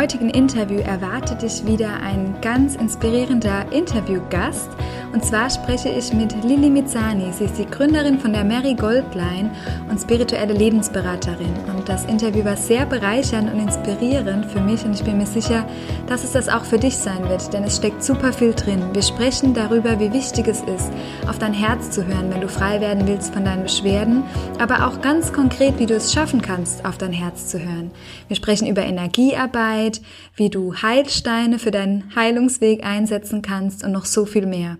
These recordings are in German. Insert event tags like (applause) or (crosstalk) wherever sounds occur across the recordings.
Heutigen Interview erwartet dich wieder ein ganz inspirierender Interviewgast. Und zwar spreche ich mit Lili Mizani. Sie ist die Gründerin von der Mary Goldline und spirituelle Lebensberaterin. Und das Interview war sehr bereichernd und inspirierend für mich und ich bin mir sicher, dass es das auch für dich sein wird, denn es steckt super viel drin. Wir sprechen darüber, wie wichtig es ist, auf dein Herz zu hören, wenn du frei werden willst von deinen Beschwerden, aber auch ganz konkret, wie du es schaffen kannst, auf dein Herz zu hören. Wir sprechen über Energiearbeit, wie du Heilsteine für deinen Heilungsweg einsetzen kannst und noch so viel mehr.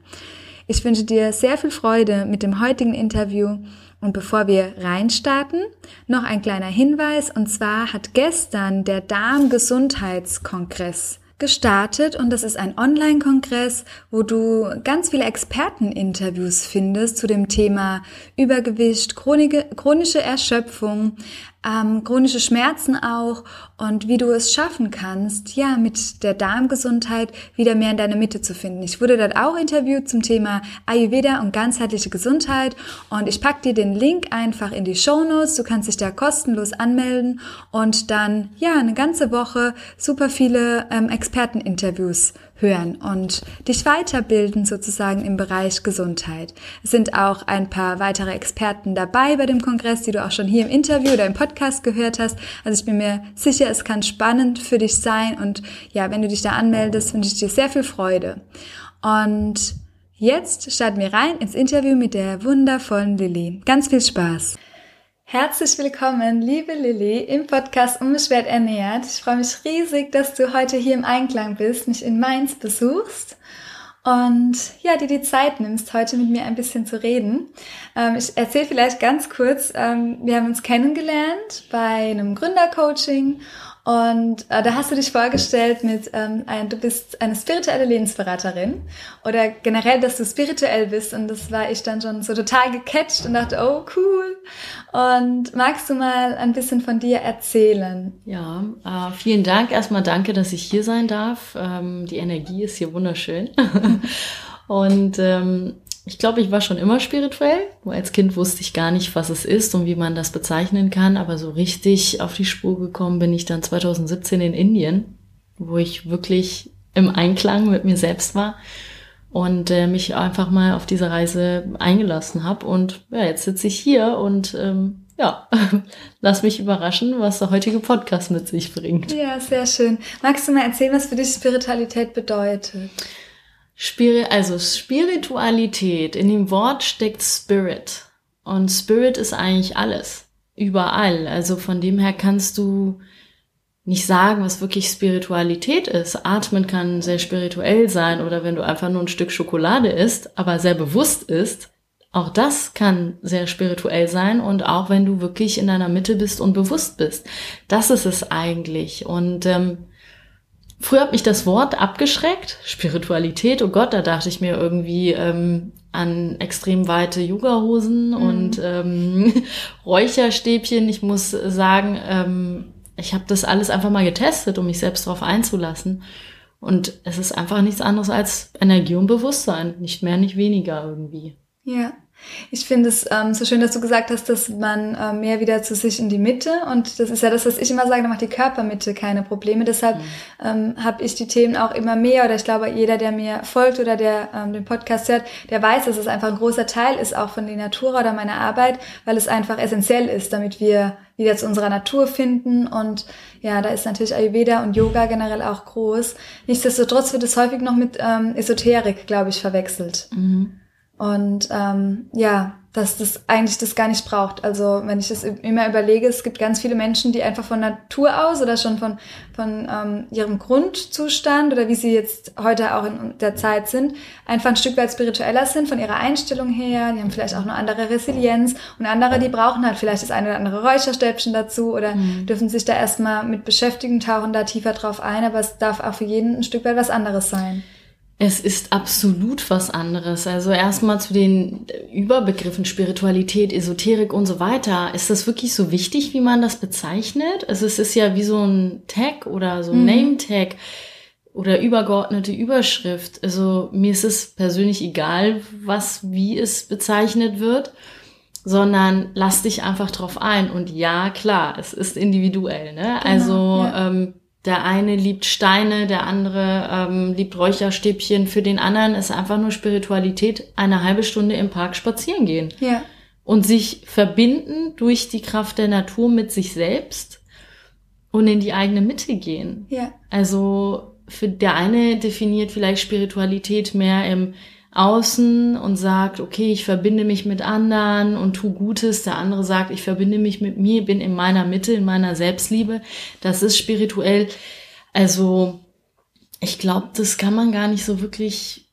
Ich wünsche dir sehr viel Freude mit dem heutigen Interview und bevor wir reinstarten, noch ein kleiner Hinweis. Und zwar hat gestern der Darmgesundheitskongress gestartet. Und das ist ein Online-Kongress, wo du ganz viele Experteninterviews findest zu dem Thema Übergewicht, chronische Erschöpfung, ähm, chronische Schmerzen auch und wie du es schaffen kannst, ja, mit der Darmgesundheit wieder mehr in deine Mitte zu finden. Ich wurde dort auch interviewt zum Thema Ayurveda und ganzheitliche Gesundheit und ich pack dir den Link einfach in die Show Notes. Du kannst dich da kostenlos anmelden und dann, ja, eine ganze Woche super viele ähm, Experteninterviews hören und dich weiterbilden sozusagen im Bereich Gesundheit. Es sind auch ein paar weitere Experten dabei bei dem Kongress, die du auch schon hier im Interview oder im Podcast gehört hast. Also ich bin mir sicher, es kann spannend für dich sein und ja, wenn du dich da anmeldest, wünsche ich dir sehr viel Freude. Und jetzt starten wir rein ins Interview mit der wundervollen Lilly. Ganz viel Spaß! Herzlich willkommen, liebe Lilly, im Podcast Unbeschwert ernährt. Ich freue mich riesig, dass du heute hier im Einklang bist, mich in Mainz besuchst und ja, dir die Zeit nimmst, heute mit mir ein bisschen zu reden. Ähm, ich erzähle vielleicht ganz kurz, ähm, wir haben uns kennengelernt bei einem Gründercoaching und äh, da hast du dich vorgestellt mit, ähm, ein, du bist eine spirituelle Lebensberaterin oder generell, dass du spirituell bist. Und das war ich dann schon so total gecatcht und dachte, oh cool. Und magst du mal ein bisschen von dir erzählen? Ja, äh, vielen Dank. Erstmal danke, dass ich hier sein darf. Ähm, die Energie ist hier wunderschön. (laughs) und ähm, ich glaube, ich war schon immer spirituell. Nur als Kind wusste ich gar nicht, was es ist und wie man das bezeichnen kann. Aber so richtig auf die Spur gekommen bin ich dann 2017 in Indien, wo ich wirklich im Einklang mit mir selbst war und äh, mich einfach mal auf diese Reise eingelassen habe. Und ja, jetzt sitze ich hier und ähm, ja, (laughs) lass mich überraschen, was der heutige Podcast mit sich bringt. Ja, sehr schön. Magst du mal erzählen, was für dich Spiritualität bedeutet? Spiri also Spiritualität, in dem Wort steckt Spirit. Und Spirit ist eigentlich alles. Überall. Also von dem her kannst du nicht sagen, was wirklich Spiritualität ist. Atmen kann sehr spirituell sein oder wenn du einfach nur ein Stück Schokolade isst, aber sehr bewusst isst, auch das kann sehr spirituell sein und auch wenn du wirklich in deiner Mitte bist und bewusst bist. Das ist es eigentlich. Und ähm, Früher hat mich das Wort abgeschreckt, Spiritualität, oh Gott, da dachte ich mir irgendwie ähm, an extrem weite Yogahosen mhm. und ähm, (laughs) Räucherstäbchen. Ich muss sagen, ähm, ich habe das alles einfach mal getestet, um mich selbst darauf einzulassen. Und es ist einfach nichts anderes als Energie und Bewusstsein, nicht mehr, nicht weniger irgendwie. Ja. Ich finde es ähm, so schön, dass du gesagt hast, dass man äh, mehr wieder zu sich in die Mitte und das ist ja das, was ich immer sage, da macht die Körpermitte keine Probleme. Deshalb mhm. ähm, habe ich die Themen auch immer mehr oder ich glaube, jeder, der mir folgt oder der ähm, den Podcast hört, der weiß, dass es einfach ein großer Teil ist auch von der Natur oder meiner Arbeit, weil es einfach essentiell ist, damit wir wieder zu unserer Natur finden und ja, da ist natürlich Ayurveda und Yoga generell auch groß. Nichtsdestotrotz wird es häufig noch mit ähm, Esoterik, glaube ich, verwechselt. Mhm. Und ähm, ja, dass das eigentlich das gar nicht braucht. Also wenn ich das immer überlege, es gibt ganz viele Menschen, die einfach von Natur aus oder schon von, von ähm, ihrem Grundzustand oder wie sie jetzt heute auch in der Zeit sind, einfach ein Stück weit spiritueller sind von ihrer Einstellung her. Die haben vielleicht auch eine andere Resilienz und andere, die brauchen halt vielleicht das eine oder andere Räucherstäbchen dazu oder mhm. dürfen sich da erstmal mit beschäftigen, tauchen da tiefer drauf ein, aber es darf auch für jeden ein Stück weit was anderes sein. Es ist absolut was anderes. Also erstmal zu den Überbegriffen Spiritualität, Esoterik und so weiter. Ist das wirklich so wichtig, wie man das bezeichnet? Also es ist ja wie so ein Tag oder so ein mhm. Name-Tag oder übergeordnete Überschrift. Also mir ist es persönlich egal, was, wie es bezeichnet wird, sondern lass dich einfach drauf ein. Und ja, klar, es ist individuell. Ne? Genau, also ja. ähm, der eine liebt Steine, der andere ähm, liebt Räucherstäbchen. Für den anderen ist einfach nur Spiritualität eine halbe Stunde im Park spazieren gehen. Ja. Und sich verbinden durch die Kraft der Natur mit sich selbst und in die eigene Mitte gehen. Ja. Also für der eine definiert vielleicht Spiritualität mehr im außen und sagt, okay, ich verbinde mich mit anderen und tu Gutes. Der andere sagt, ich verbinde mich mit mir, bin in meiner Mitte, in meiner Selbstliebe. Das ist spirituell. Also ich glaube, das kann man gar nicht so wirklich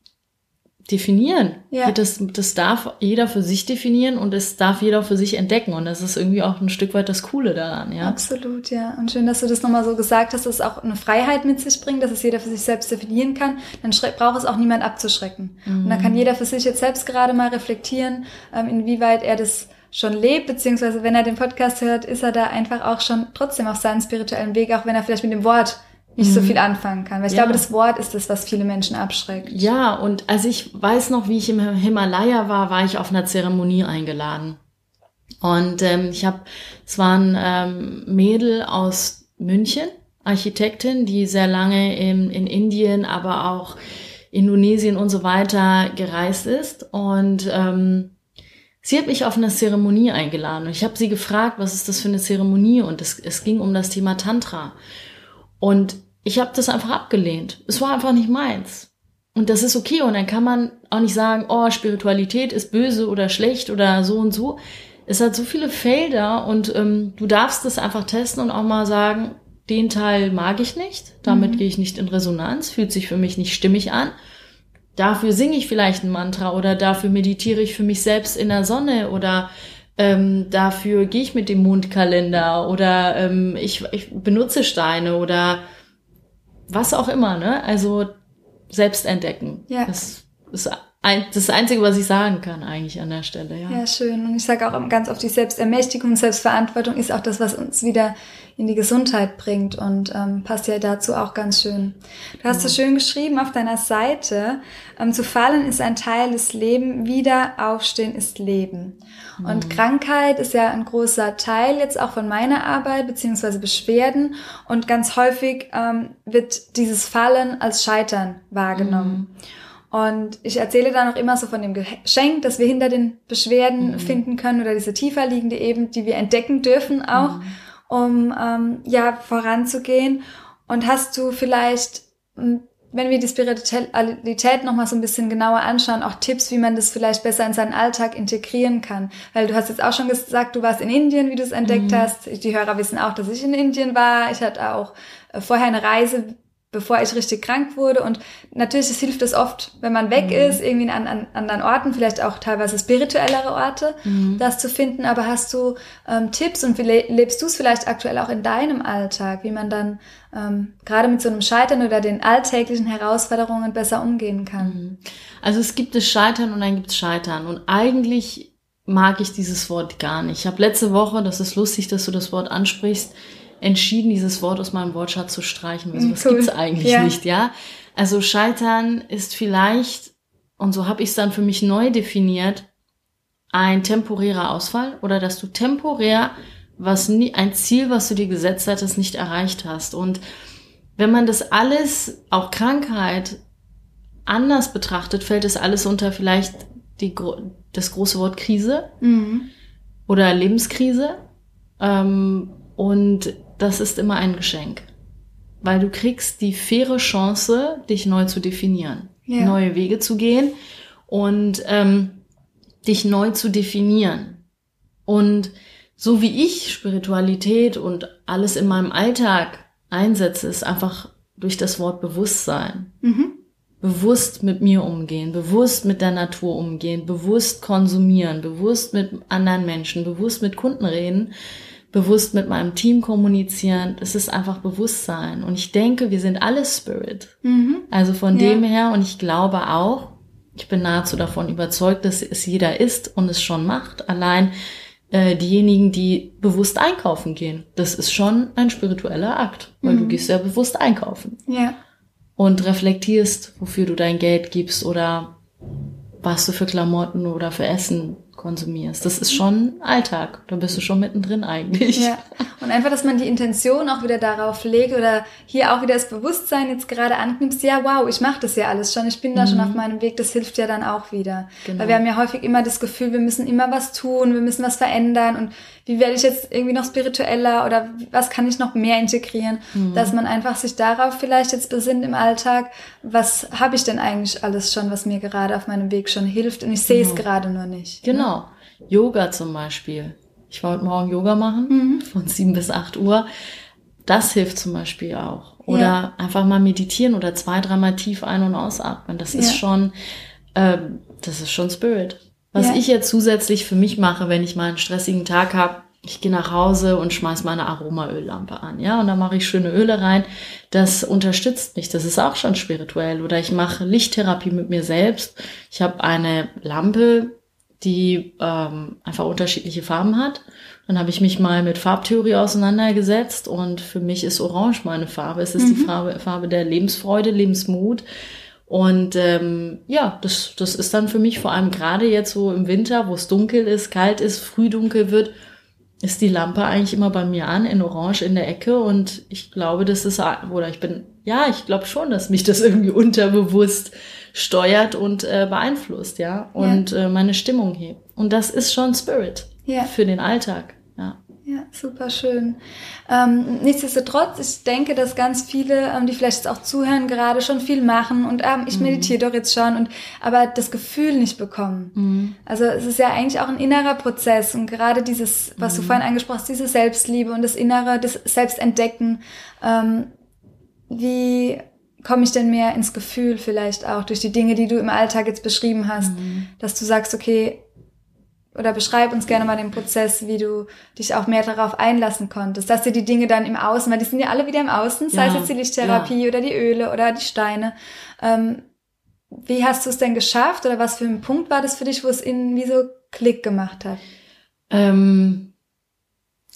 definieren. Ja. Das, das darf jeder für sich definieren und es darf jeder für sich entdecken. Und das ist irgendwie auch ein Stück weit das Coole daran, ja. Absolut, ja. Und schön, dass du das nochmal so gesagt hast, dass es auch eine Freiheit mit sich bringt, dass es jeder für sich selbst definieren kann. Dann braucht es auch niemand abzuschrecken. Mhm. Und dann kann jeder für sich jetzt selbst gerade mal reflektieren, ähm, inwieweit er das schon lebt, beziehungsweise wenn er den Podcast hört, ist er da einfach auch schon trotzdem auf seinem spirituellen Weg, auch wenn er vielleicht mit dem Wort nicht so mhm. viel anfangen kann. Weil ich ja. glaube, das Wort ist das, was viele Menschen abschreckt. Ja, und als ich weiß noch, wie ich im Himalaya war, war ich auf einer Zeremonie eingeladen. Und ähm, ich habe, es war ein ähm, Mädel aus München, Architektin, die sehr lange in, in Indien, aber auch Indonesien und so weiter gereist ist. Und ähm, sie hat mich auf eine Zeremonie eingeladen. Und ich habe sie gefragt, was ist das für eine Zeremonie? Und es, es ging um das Thema Tantra. Und ich habe das einfach abgelehnt. Es war einfach nicht meins. Und das ist okay. Und dann kann man auch nicht sagen, oh, Spiritualität ist böse oder schlecht oder so und so. Es hat so viele Felder und ähm, du darfst das einfach testen und auch mal sagen, den Teil mag ich nicht, damit mhm. gehe ich nicht in Resonanz, fühlt sich für mich nicht stimmig an. Dafür singe ich vielleicht ein Mantra oder dafür meditiere ich für mich selbst in der Sonne oder ähm, dafür gehe ich mit dem Mondkalender oder ähm, ich, ich benutze Steine oder was auch immer, ne? Also selbst entdecken. Ja. Das ist ein, das Einzige, was ich sagen kann eigentlich an der Stelle, ja. Ja, schön. Und ich sage auch ganz oft, die Selbstermächtigung, Selbstverantwortung ist auch das, was uns wieder in die Gesundheit bringt und ähm, passt ja dazu auch ganz schön. Du hast ja. so schön geschrieben auf deiner Seite, ähm, zu fallen ist ein Teil des Lebens, wieder aufstehen ist Leben. Und mhm. Krankheit ist ja ein großer Teil jetzt auch von meiner Arbeit, beziehungsweise Beschwerden. Und ganz häufig ähm, wird dieses Fallen als Scheitern wahrgenommen. Mhm. Und ich erzähle dann auch immer so von dem Geschenk, das wir hinter den Beschwerden mhm. finden können oder diese tiefer liegende eben, die wir entdecken dürfen auch, mhm. um ähm, ja voranzugehen. Und hast du vielleicht, hm, wenn wir die Spiritualität nochmal so ein bisschen genauer anschauen, auch Tipps, wie man das vielleicht besser in seinen Alltag integrieren kann? Weil du hast jetzt auch schon gesagt, du warst in Indien, wie du es entdeckt mhm. hast. Die Hörer wissen auch, dass ich in Indien war. Ich hatte auch äh, vorher eine Reise bevor ich richtig krank wurde. Und natürlich es hilft es oft, wenn man weg mhm. ist, irgendwie an, an anderen Orten, vielleicht auch teilweise spirituellere Orte, mhm. das zu finden. Aber hast du ähm, Tipps und wie lebst du es vielleicht aktuell auch in deinem Alltag, wie man dann ähm, gerade mit so einem Scheitern oder den alltäglichen Herausforderungen besser umgehen kann? Mhm. Also es gibt das Scheitern und dann gibt es Scheitern. Und eigentlich mag ich dieses Wort gar nicht. Ich habe letzte Woche, das ist lustig, dass du das Wort ansprichst, entschieden, dieses Wort aus meinem Wortschatz zu streichen. Also, das cool. gibt's eigentlich ja. nicht, ja. Also Scheitern ist vielleicht, und so habe ich es dann für mich neu definiert, ein temporärer Ausfall oder dass du temporär was nie, ein Ziel, was du dir gesetzt hattest, nicht erreicht hast. Und wenn man das alles, auch Krankheit, anders betrachtet, fällt es alles unter vielleicht die, das große Wort Krise mhm. oder Lebenskrise. Ähm, und das ist immer ein Geschenk. Weil du kriegst die faire Chance, dich neu zu definieren, ja. neue Wege zu gehen. Und ähm, dich neu zu definieren. Und so wie ich Spiritualität und alles in meinem Alltag einsetze, ist einfach durch das Wort Bewusstsein. Mhm. Bewusst mit mir umgehen, bewusst mit der Natur umgehen, bewusst konsumieren, bewusst mit anderen Menschen, bewusst mit Kunden reden, bewusst mit meinem Team kommunizieren. Es ist einfach Bewusstsein. Und ich denke, wir sind alle Spirit. Mhm. Also von ja. dem her, und ich glaube auch, ich bin nahezu davon überzeugt, dass es jeder ist und es schon macht. Allein äh, diejenigen, die bewusst einkaufen gehen. Das ist schon ein spiritueller Akt, weil mhm. du gehst ja bewusst einkaufen. Ja. Und reflektierst, wofür du dein Geld gibst oder was du für Klamotten oder für Essen konsumierst. Das ist schon Alltag. Da bist du schon mittendrin eigentlich. Ja. Und einfach, dass man die Intention auch wieder darauf legt oder hier auch wieder das Bewusstsein jetzt gerade anknipst, ja, wow, ich mache das ja alles schon, ich bin da mhm. schon auf meinem Weg, das hilft ja dann auch wieder. Genau. Weil wir haben ja häufig immer das Gefühl, wir müssen immer was tun, wir müssen was verändern und wie werde ich jetzt irgendwie noch spiritueller oder was kann ich noch mehr integrieren, mhm. dass man einfach sich darauf vielleicht jetzt besinnt im Alltag, was habe ich denn eigentlich alles schon, was mir gerade auf meinem Weg schon hilft und ich sehe es genau. gerade nur nicht. Genau. Yoga zum Beispiel. Ich war heute Morgen Yoga machen, mhm. von sieben bis acht Uhr. Das hilft zum Beispiel auch. Oder ja. einfach mal meditieren oder zwei, dreimal tief ein- und ausatmen. Das ja. ist schon, ähm, das ist schon Spirit. Was ja. ich jetzt zusätzlich für mich mache, wenn ich mal einen stressigen Tag habe, ich gehe nach Hause und schmeiß meine Aromaöllampe an, ja, und dann mache ich schöne Öle rein. Das unterstützt mich, das ist auch schon spirituell. Oder ich mache Lichttherapie mit mir selbst. Ich habe eine Lampe, die ähm, einfach unterschiedliche Farben hat. Dann habe ich mich mal mit Farbtheorie auseinandergesetzt und für mich ist Orange meine Farbe. Es ist mhm. die Farbe, Farbe der Lebensfreude, Lebensmut. Und ähm, ja, das, das ist dann für mich vor allem gerade jetzt so im Winter, wo es dunkel ist, kalt ist, früh dunkel wird, ist die Lampe eigentlich immer bei mir an, in Orange in der Ecke. Und ich glaube, das ist, oder ich bin, ja, ich glaube schon, dass mich das (laughs) irgendwie unterbewusst steuert und äh, beeinflusst, ja, und ja. Äh, meine Stimmung hebt. Und das ist schon Spirit ja. für den Alltag. Ja. Ja, super schön. Ähm, nichtsdestotrotz, ich denke, dass ganz viele, ähm, die vielleicht jetzt auch zuhören, gerade schon viel machen und ähm, ich mhm. meditiere doch jetzt schon und aber das Gefühl nicht bekommen. Mhm. Also es ist ja eigentlich auch ein innerer Prozess und gerade dieses, was mhm. du vorhin angesprochen hast, diese Selbstliebe und das Innere, das Selbstentdecken. Ähm, wie komme ich denn mehr ins Gefühl vielleicht auch durch die Dinge, die du im Alltag jetzt beschrieben hast, mhm. dass du sagst, okay, oder beschreib uns gerne mal den Prozess, wie du dich auch mehr darauf einlassen konntest, dass dir die Dinge dann im Außen, weil die sind ja alle wieder im Außen, sei ja, es jetzt die Lichttherapie ja. oder die Öle oder die Steine. Ähm, wie hast du es denn geschafft oder was für ein Punkt war das für dich, wo es innen wie so Klick gemacht hat? Ähm,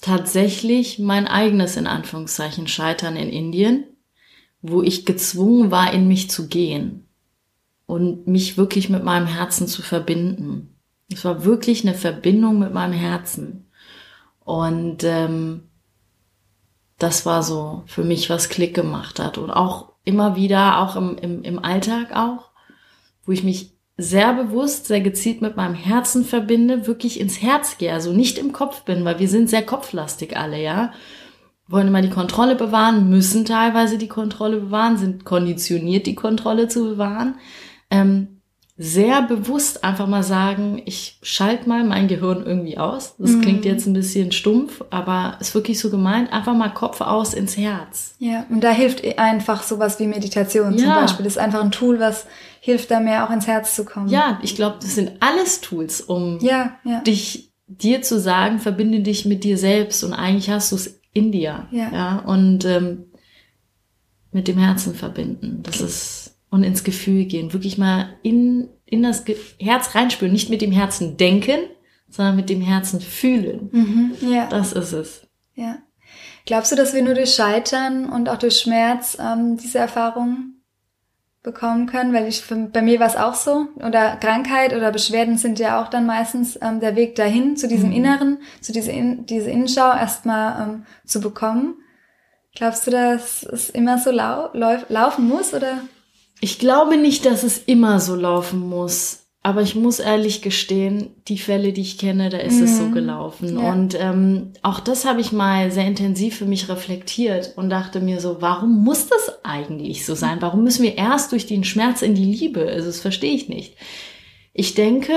tatsächlich mein eigenes in Anführungszeichen Scheitern in Indien wo ich gezwungen war, in mich zu gehen und mich wirklich mit meinem Herzen zu verbinden. Es war wirklich eine Verbindung mit meinem Herzen. Und ähm, das war so für mich, was Klick gemacht hat. Und auch immer wieder, auch im, im, im Alltag auch, wo ich mich sehr bewusst, sehr gezielt mit meinem Herzen verbinde, wirklich ins Herz gehe, also nicht im Kopf bin, weil wir sind sehr kopflastig alle, ja wollen immer die Kontrolle bewahren, müssen teilweise die Kontrolle bewahren, sind konditioniert, die Kontrolle zu bewahren. Ähm, sehr bewusst einfach mal sagen, ich schalte mal mein Gehirn irgendwie aus. Das mm. klingt jetzt ein bisschen stumpf, aber ist wirklich so gemeint. Einfach mal Kopf aus ins Herz. Ja, und da hilft einfach sowas wie Meditation ja. zum Beispiel. Das ist einfach ein Tool, was hilft da mehr auch ins Herz zu kommen. Ja, ich glaube, das sind alles Tools, um ja, ja. dich dir zu sagen, verbinde dich mit dir selbst und eigentlich hast du es in dir. Ja. ja und ähm, mit dem Herzen verbinden. Das ist und ins Gefühl gehen. Wirklich mal in, in das Ge Herz reinspüren. Nicht mit dem Herzen denken, sondern mit dem Herzen fühlen. Mhm, ja. Das ist es. Ja. Glaubst du, dass wir nur durch Scheitern und auch durch Schmerz ähm, diese Erfahrung bekommen können, weil ich bei mir war es auch so oder Krankheit oder Beschwerden sind ja auch dann meistens ähm, der Weg dahin zu diesem mhm. Inneren, zu dieser in, diese Innenschau erstmal ähm, zu bekommen. Glaubst du, dass es immer so lau lauf laufen muss oder? Ich glaube nicht, dass es immer so laufen muss. Aber ich muss ehrlich gestehen, die Fälle, die ich kenne, da ist mhm. es so mhm. gelaufen. Ja. Und ähm, auch das habe ich mal sehr intensiv für mich reflektiert und dachte mir so, warum muss das eigentlich so sein? Warum müssen wir erst durch den Schmerz in die Liebe? Also das verstehe ich nicht. Ich denke,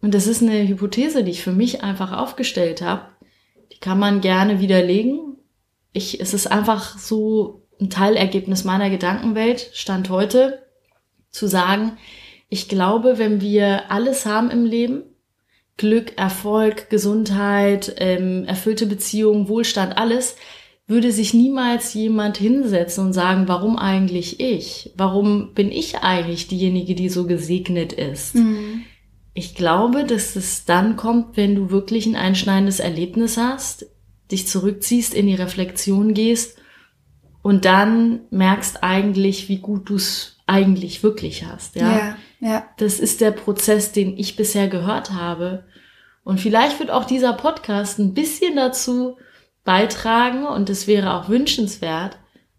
und das ist eine Hypothese, die ich für mich einfach aufgestellt habe, die kann man gerne widerlegen. Ich, es ist einfach so ein Teilergebnis meiner Gedankenwelt, Stand heute, zu sagen, ich glaube, wenn wir alles haben im Leben, Glück, Erfolg, Gesundheit, ähm, erfüllte Beziehungen, Wohlstand, alles, würde sich niemals jemand hinsetzen und sagen, warum eigentlich ich? Warum bin ich eigentlich diejenige, die so gesegnet ist? Mhm. Ich glaube, dass es dann kommt, wenn du wirklich ein einschneidendes Erlebnis hast, dich zurückziehst, in die Reflexion gehst und dann merkst eigentlich, wie gut du es eigentlich wirklich hast. Ja? ja, ja. Das ist der Prozess, den ich bisher gehört habe. Und vielleicht wird auch dieser Podcast ein bisschen dazu beitragen und es wäre auch wünschenswert,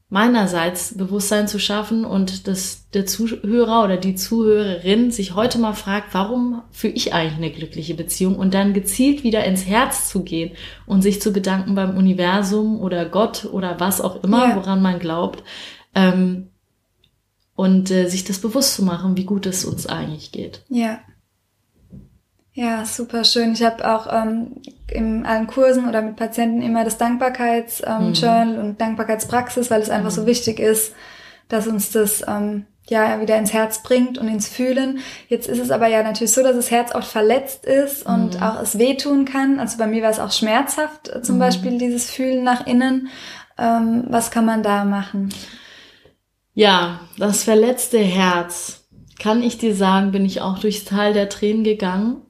meinerseits Bewusstsein zu schaffen und dass der Zuhörer oder die Zuhörerin sich heute mal fragt, warum führe ich eigentlich eine glückliche Beziehung und dann gezielt wieder ins Herz zu gehen und sich zu bedanken beim Universum oder Gott oder was auch immer, ja. woran man glaubt, ähm, und äh, sich das bewusst zu machen, wie gut es uns eigentlich geht. Ja. Ja, super schön. Ich habe auch ähm, in allen Kursen oder mit Patienten immer das Dankbarkeitsjournal ähm, mhm. und Dankbarkeitspraxis, weil es einfach mhm. so wichtig ist, dass uns das ähm, ja wieder ins Herz bringt und ins Fühlen. Jetzt ist es aber ja natürlich so, dass das Herz auch verletzt ist und mhm. auch es wehtun kann. Also bei mir war es auch schmerzhaft, äh, zum mhm. Beispiel dieses Fühlen nach innen. Ähm, was kann man da machen? Ja, das verletzte Herz, kann ich dir sagen, bin ich auch durchs Tal der Tränen gegangen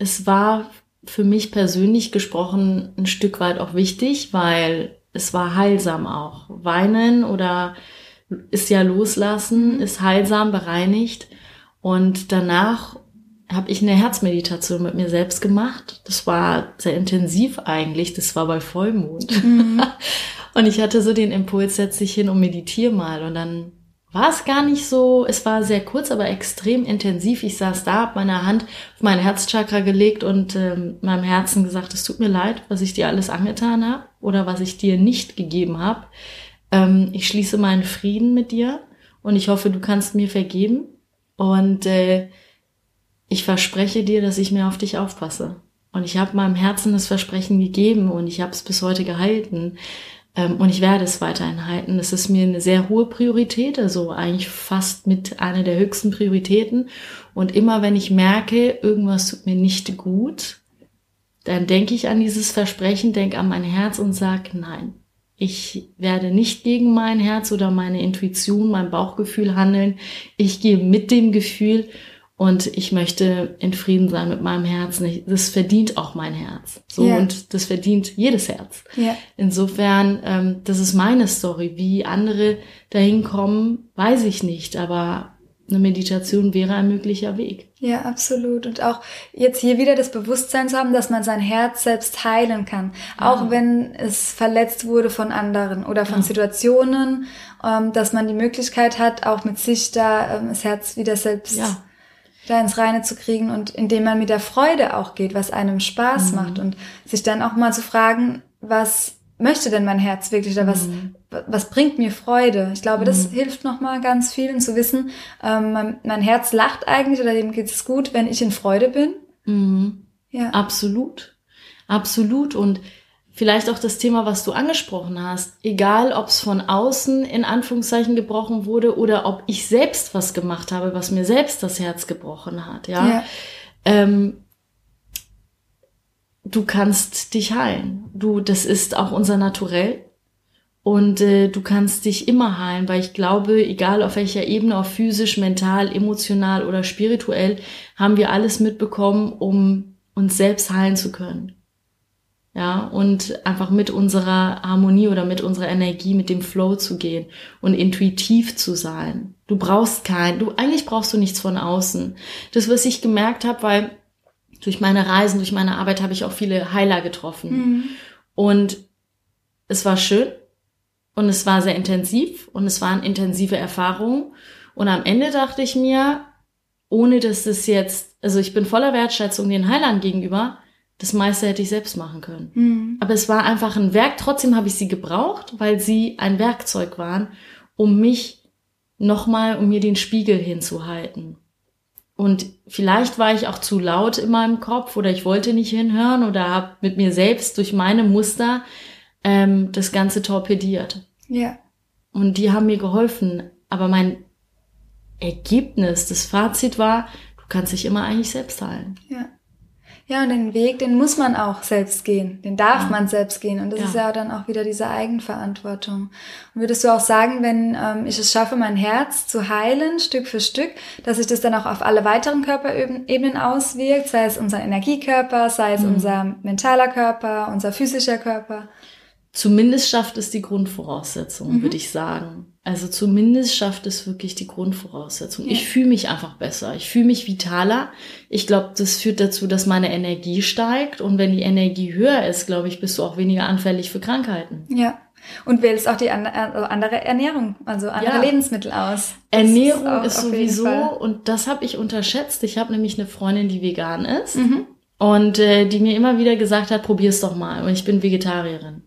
es war für mich persönlich gesprochen ein Stück weit auch wichtig, weil es war heilsam auch. Weinen oder ist ja loslassen, ist heilsam, bereinigt. Und danach habe ich eine Herzmeditation mit mir selbst gemacht. Das war sehr intensiv eigentlich. Das war bei Vollmond. Mhm. (laughs) und ich hatte so den Impuls, setz dich hin und meditiere mal. Und dann war es gar nicht so, es war sehr kurz, aber extrem intensiv. Ich saß da, hab meine Hand auf mein Herzchakra gelegt und ähm, meinem Herzen gesagt, es tut mir leid, was ich dir alles angetan habe oder was ich dir nicht gegeben habe. Ähm, ich schließe meinen Frieden mit dir und ich hoffe, du kannst mir vergeben. Und äh, ich verspreche dir, dass ich mir auf dich aufpasse. Und ich habe meinem Herzen das Versprechen gegeben und ich habe es bis heute gehalten. Ähm, und ich werde es weiterhin halten. Es ist mir eine sehr hohe Priorität, also eigentlich fast mit einer der höchsten Prioritäten. Und immer wenn ich merke, irgendwas tut mir nicht gut, dann denke ich an dieses Versprechen, denke an mein Herz und sage, nein, ich werde nicht gegen mein Herz oder meine Intuition, mein Bauchgefühl handeln. Ich gehe mit dem Gefühl und ich möchte in Frieden sein mit meinem Herzen. Das verdient auch mein Herz. So yeah. und das verdient jedes Herz. Yeah. Insofern, ähm, das ist meine Story. Wie andere dahin kommen, weiß ich nicht. Aber eine Meditation wäre ein möglicher Weg. Ja, absolut. Und auch jetzt hier wieder das Bewusstsein zu haben, dass man sein Herz selbst heilen kann. Ja. Auch wenn es verletzt wurde von anderen oder von ja. Situationen, ähm, dass man die Möglichkeit hat, auch mit sich da ähm, das Herz wieder selbst ja da ins Reine zu kriegen und indem man mit der Freude auch geht, was einem Spaß mhm. macht und sich dann auch mal zu fragen, was möchte denn mein Herz wirklich oder was, mhm. was bringt mir Freude? Ich glaube, das mhm. hilft nochmal ganz vielen zu wissen, ähm, mein, mein, Herz lacht eigentlich oder dem geht es gut, wenn ich in Freude bin. Mhm. Ja. Absolut. Absolut. Und Vielleicht auch das Thema, was du angesprochen hast. Egal, ob es von außen in Anführungszeichen gebrochen wurde oder ob ich selbst was gemacht habe, was mir selbst das Herz gebrochen hat. Ja. ja. Ähm, du kannst dich heilen. Du, das ist auch unser Naturell. Und äh, du kannst dich immer heilen, weil ich glaube, egal auf welcher Ebene, auf physisch, mental, emotional oder spirituell, haben wir alles mitbekommen, um uns selbst heilen zu können ja, und einfach mit unserer Harmonie oder mit unserer Energie, mit dem Flow zu gehen und intuitiv zu sein. Du brauchst kein, du eigentlich brauchst du nichts von außen. Das, was ich gemerkt habe, weil durch meine Reisen, durch meine Arbeit habe ich auch viele Heiler getroffen. Mhm. Und es war schön und es war sehr intensiv und es waren intensive Erfahrungen. Und am Ende dachte ich mir, ohne dass das jetzt, also ich bin voller Wertschätzung den Heilern gegenüber, das meiste hätte ich selbst machen können. Mhm. Aber es war einfach ein Werk. Trotzdem habe ich sie gebraucht, weil sie ein Werkzeug waren, um mich nochmal, um mir den Spiegel hinzuhalten. Und vielleicht war ich auch zu laut in meinem Kopf oder ich wollte nicht hinhören oder habe mit mir selbst durch meine Muster ähm, das Ganze torpediert. Ja. Und die haben mir geholfen. Aber mein Ergebnis, das Fazit war, du kannst dich immer eigentlich selbst heilen. Ja. Ja, und den Weg, den muss man auch selbst gehen. Den darf Ja. man selbst gehen. Und das Ja. ist ja dann auch wieder diese Eigenverantwortung. Und würdest du auch sagen, wenn ähm, ich es schaffe, mein Herz zu heilen, Stück für Stück, dass sich das dann auch auf alle weiteren Körperebenen auswirkt, sei es unser Energiekörper, sei es unser mentaler Körper, unser physischer Körper? Zumindest schafft es die Grundvoraussetzung, Mhm. würde ich sagen. Also zumindest schafft es wirklich die Grundvoraussetzung. Ja. Ich fühle mich einfach besser. Ich fühle mich vitaler. Ich glaube, das führt dazu, dass meine Energie steigt. Und wenn die Energie höher ist, glaube ich, bist du auch weniger anfällig für Krankheiten. Ja. Und wählst auch die also andere Ernährung, also andere Ja. Lebensmittel aus. Das Ernährung auch ist, jeden sowieso, und das habe ich unterschätzt. Ich habe nämlich eine Freundin, die vegan ist. Mhm. Und äh, die mir immer wieder gesagt hat, probier's doch mal. Und ich bin Vegetarierin.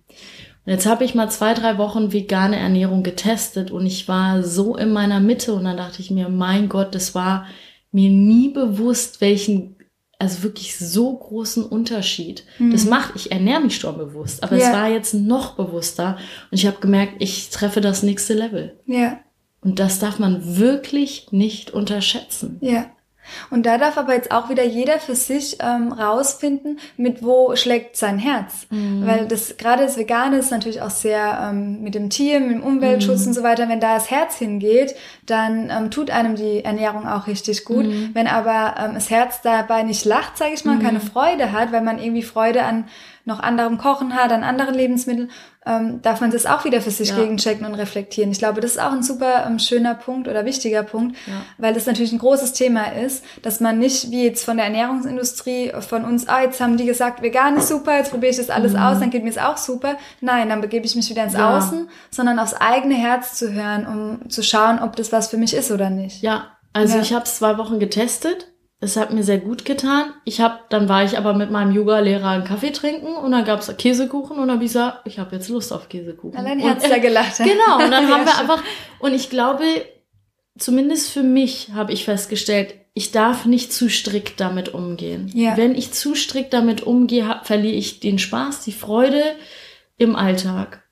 Und jetzt habe ich mal zwei, drei Wochen vegane Ernährung getestet und ich war so in meiner Mitte und dann dachte ich mir, mein Gott, das war mir nie bewusst, welchen, also wirklich so großen Unterschied. Das macht, ich ernähre mich schon bewusst, aber es Ja. war jetzt noch bewusster und ich habe gemerkt, ich treffe das nächste Level. Ja. Und das darf man wirklich nicht unterschätzen. Ja. Und da darf aber jetzt auch wieder jeder für sich ähm, rausfinden, mit wo schlägt sein Herz. Weil das gerade das Vegane ist natürlich auch sehr ähm, mit dem Tier, mit dem Umweltschutz und so weiter. Wenn da das Herz hingeht, dann ähm, tut einem die Ernährung auch richtig gut. Wenn aber ähm, das Herz dabei nicht lacht, sage ich mal, keine Freude hat, weil man irgendwie Freude an noch anderem Kochen hat, an anderen Lebensmitteln, ähm, darf man das auch wieder für sich Ja. gegenchecken und reflektieren. Ich glaube, das ist auch ein super ähm, schöner Punkt oder wichtiger Punkt, Ja. weil das natürlich ein großes Thema ist, dass man nicht wie jetzt von der Ernährungsindustrie von uns, ah, jetzt haben die gesagt, vegan ist super, jetzt probiere ich das alles aus, dann geht mir es auch super. Nein, dann begebe ich mich wieder ins Mhm. Ja. Außen, sondern aufs eigene Herz zu hören, um zu schauen, ob das was für mich ist oder nicht. Ja, also ich habe es zwei Wochen getestet. Es hat mir sehr gut getan. Ich habe, dann war ich aber mit meinem Yoga-Lehrer einen Kaffee trinken und dann gab's Käsekuchen und dann habe ich gesagt, ich habe jetzt Lust auf Käsekuchen. Allein Herz da gelacht. (laughs) Genau, und dann (laughs) haben wir einfach, und ich glaube, zumindest für mich habe ich festgestellt, ich darf nicht zu strikt damit umgehen. Ja. Wenn ich zu strikt damit umgehe, hab- verliere ich den Spaß, die Freude im Alltag.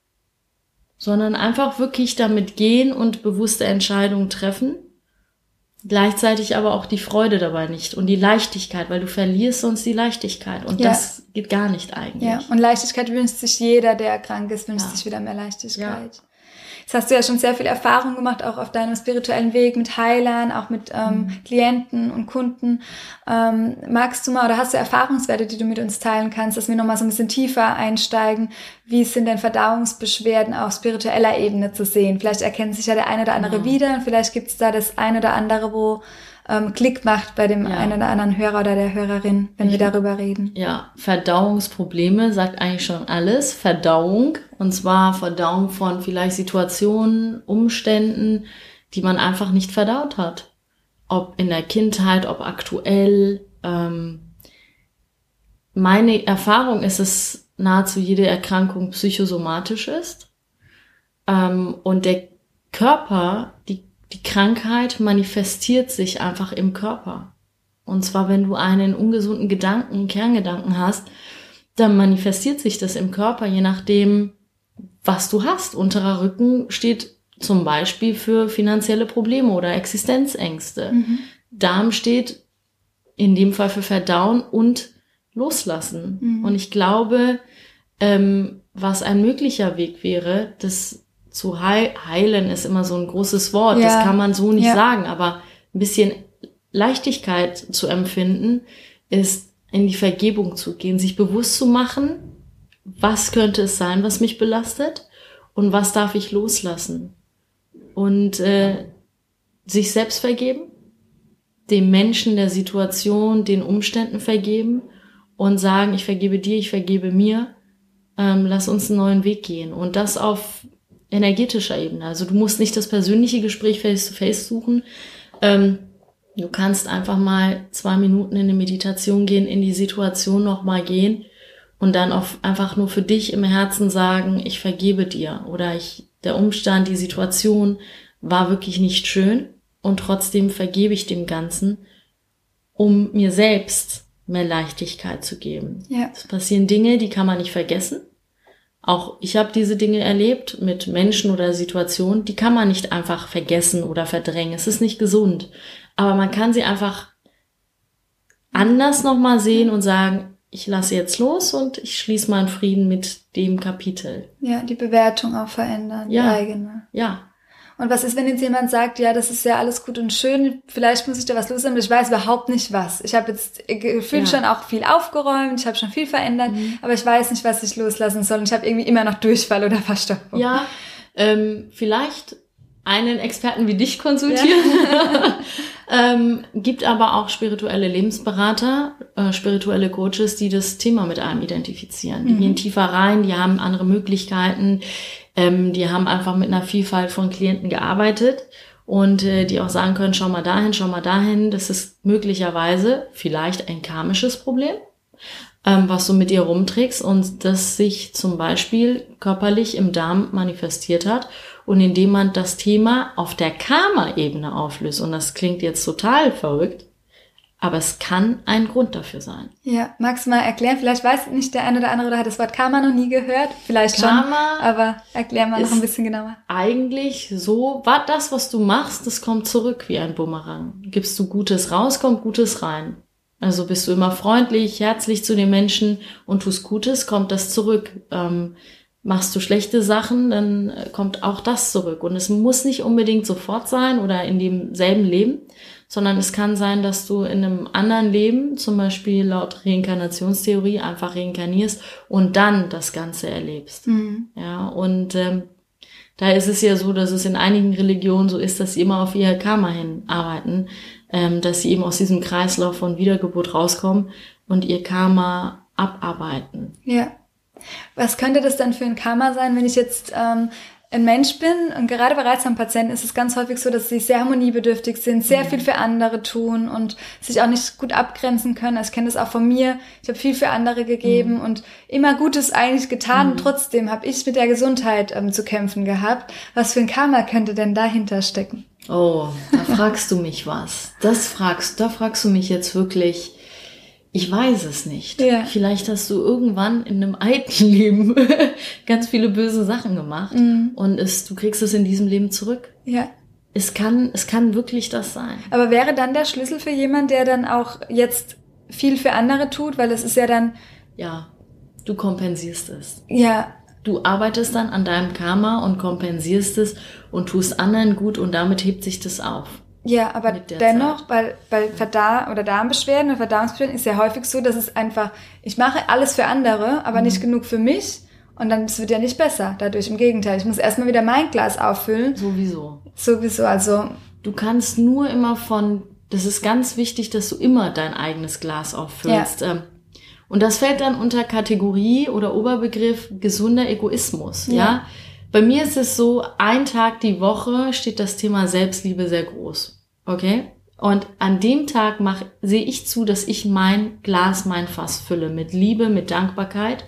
Sondern einfach wirklich damit gehen und bewusste Entscheidungen treffen. Gleichzeitig aber auch die Freude dabei nicht und die Leichtigkeit, weil du verlierst sonst die Leichtigkeit. Und Ja. das geht gar nicht eigentlich. Ja, und Leichtigkeit wünscht sich jeder, der krank ist, wünscht Ja. sich wieder mehr Leichtigkeit. Jetzt hast du ja schon sehr viel Erfahrung gemacht, auch auf deinem spirituellen Weg mit Heilern, auch mit ähm, Mhm. Klienten und Kunden. Ähm, magst du mal oder hast du Erfahrungswerte, die du mit uns teilen kannst, dass wir nochmal so ein bisschen tiefer einsteigen? Wie sind denn Verdauungsbeschwerden auf spiritueller Ebene zu sehen? Vielleicht erkennt sich ja der eine oder andere Ja. wieder und vielleicht gibt es da das eine oder andere, wo ähm, Klick macht bei dem Ja. einen oder anderen Hörer oder der Hörerin, wenn wir Ich- darüber reden. Ja, Verdauungsprobleme sagt eigentlich schon alles. Verdauung, und zwar Verdauung von vielleicht Situationen, Umständen, die man einfach nicht verdaut hat. Ob in der Kindheit, ob aktuell. Ähm, meine Erfahrung ist, dass nahezu jede Erkrankung psychosomatisch ist. Ähm, und der Körper, die, die Krankheit manifestiert sich einfach im Körper. Und zwar, wenn du einen ungesunden Gedanken, Kerngedanken hast, dann manifestiert sich das im Körper, je nachdem, was du hast. Unterer Rücken steht zum Beispiel für finanzielle Probleme oder Existenzängste. Darm steht in dem Fall für Verdauen und Loslassen. Mhm. Und ich glaube, ähm, was ein möglicher Weg wäre, das zu heil heilen ist immer so ein großes Wort. Ja. Das kann man so nicht Ja. sagen, aber ein bisschen Leichtigkeit zu empfinden, ist in die Vergebung zu gehen, sich bewusst zu machen, was könnte es sein, was mich belastet und was darf ich loslassen. Und äh, sich selbst vergeben, dem Menschen, der Situation, den Umständen vergeben und sagen, ich vergebe dir, ich vergebe mir, ähm, lass uns einen neuen Weg gehen. Und das auf energetischer Ebene. Also du musst nicht das persönliche Gespräch face-to-face suchen. Ähm, du kannst einfach mal zwei Minuten in eine Meditation gehen, in die Situation nochmal gehen und dann auf, einfach nur für dich im Herzen sagen, ich vergebe dir oder ich, der Umstand, die Situation war wirklich nicht schön und trotzdem vergebe ich dem Ganzen um mir selbst mehr Leichtigkeit zu geben. Ja. Es passieren Dinge, die kann man nicht vergessen. Auch ich habe diese Dinge erlebt mit Menschen oder Situationen, die kann man nicht einfach vergessen oder verdrängen. Es ist nicht gesund. Aber man kann sie einfach anders nochmal sehen und sagen, ich lasse jetzt los und ich schließe meinen Frieden mit dem Kapitel. Ja, die Bewertung auch verändern, Ja. die eigene. Ja, Und was ist, wenn jetzt jemand sagt, ja, das ist ja alles gut und schön, vielleicht muss ich da was loswerden, aber ich weiß überhaupt nicht was. Ich habe jetzt gefühlt Ja. schon auch viel aufgeräumt, ich habe schon viel verändert, aber ich weiß nicht, was ich loslassen soll und ich habe irgendwie immer noch Durchfall oder Verstopfung. ja, ähm, vielleicht einen Experten wie dich konsultieren. (laughs) (laughs) ähm, gibt aber auch spirituelle Lebensberater, äh, spirituelle Coaches, die das Thema mit einem identifizieren. Die gehen tiefer rein, die haben andere Möglichkeiten, ähm, die haben einfach mit einer Vielfalt von Klienten gearbeitet und äh, die auch sagen können, schau mal dahin, schau mal dahin, das ist möglicherweise vielleicht ein karmisches Problem ähm, was du mit dir rumträgst und das sich zum Beispiel körperlich im Darm manifestiert hat und indem man das Thema auf der Karma-Ebene auflöst. Und das klingt jetzt total verrückt, aber es kann ein Grund dafür sein. Ja, magst du mal erklären? Vielleicht weiß nicht der eine oder andere oder hat das Wort Karma noch nie gehört. Vielleicht Karma schon, aber erklär mal noch ein bisschen genauer. Eigentlich so, war das, was du machst, das kommt zurück wie ein Bumerang. Gibst du Gutes raus, kommt Gutes rein. Also bist du immer freundlich, herzlich zu den Menschen und tust Gutes, kommt das zurück. Ähm, machst du schlechte Sachen, dann kommt auch das zurück. Und es muss nicht unbedingt sofort sein oder in demselben Leben, sondern es kann sein, dass du in einem anderen Leben, zum Beispiel laut Reinkarnationstheorie, einfach reinkarnierst und dann das Ganze erlebst. Mhm. Ja, und ähm, da ist es ja so, dass es in einigen Religionen so ist, dass sie immer auf ihr Karma hinarbeiten, ähm, dass sie eben aus diesem Kreislauf von Wiedergeburt rauskommen und ihr Karma abarbeiten. Ja. Was könnte das dann für ein Karma sein, wenn ich jetzt ähm, ein Mensch bin und gerade bei reizsamen Patienten ist es ganz häufig so, dass sie sehr harmoniebedürftig sind, sehr viel für andere tun und sich auch nicht gut abgrenzen können. Also ich kenne das auch von mir. Ich habe viel für andere gegeben und immer Gutes eigentlich getan und trotzdem habe ich mit der Gesundheit ähm, zu kämpfen gehabt. Was für ein Karma könnte denn dahinter stecken? Oh, da fragst du mich was. Das fragst, da fragst du mich jetzt wirklich. Ich weiß es nicht. Ja. Vielleicht hast du irgendwann in einem alten (laughs) Leben (laughs) ganz viele böse Sachen gemacht und es, du kriegst es in diesem Leben zurück. Ja. Es kann, es kann wirklich das sein. Aber wäre dann der Schlüssel für jemand, der dann auch jetzt viel für andere tut, weil es ist ja dann, Ja, du kompensierst es. ja, Du arbeitest dann an deinem Karma und kompensierst es und tust anderen gut und damit hebt sich das auf. Ja, aber dennoch, bei, bei Verda oder Darmbeschwerden oder Verdauungsbeschwerden ist ja häufig so, dass es einfach, ich mache alles für andere, aber Mhm. nicht genug für mich. Und dann es wird ja nicht besser dadurch. Im Gegenteil, ich muss erstmal wieder mein Glas auffüllen. Sowieso. Sowieso, also Du kannst nur immer von, das ist ganz wichtig, dass du immer dein eigenes Glas auffüllst. Ähm, Und das fällt dann unter Kategorie oder Oberbegriff gesunder Egoismus. Ja. Ja. Bei mir ist es so, ein Tag die Woche steht das Thema Selbstliebe sehr groß. Okay? Und an dem Tag mach, sehe ich zu, dass ich mein Glas, mein Fass fülle mit Liebe, mit Dankbarkeit.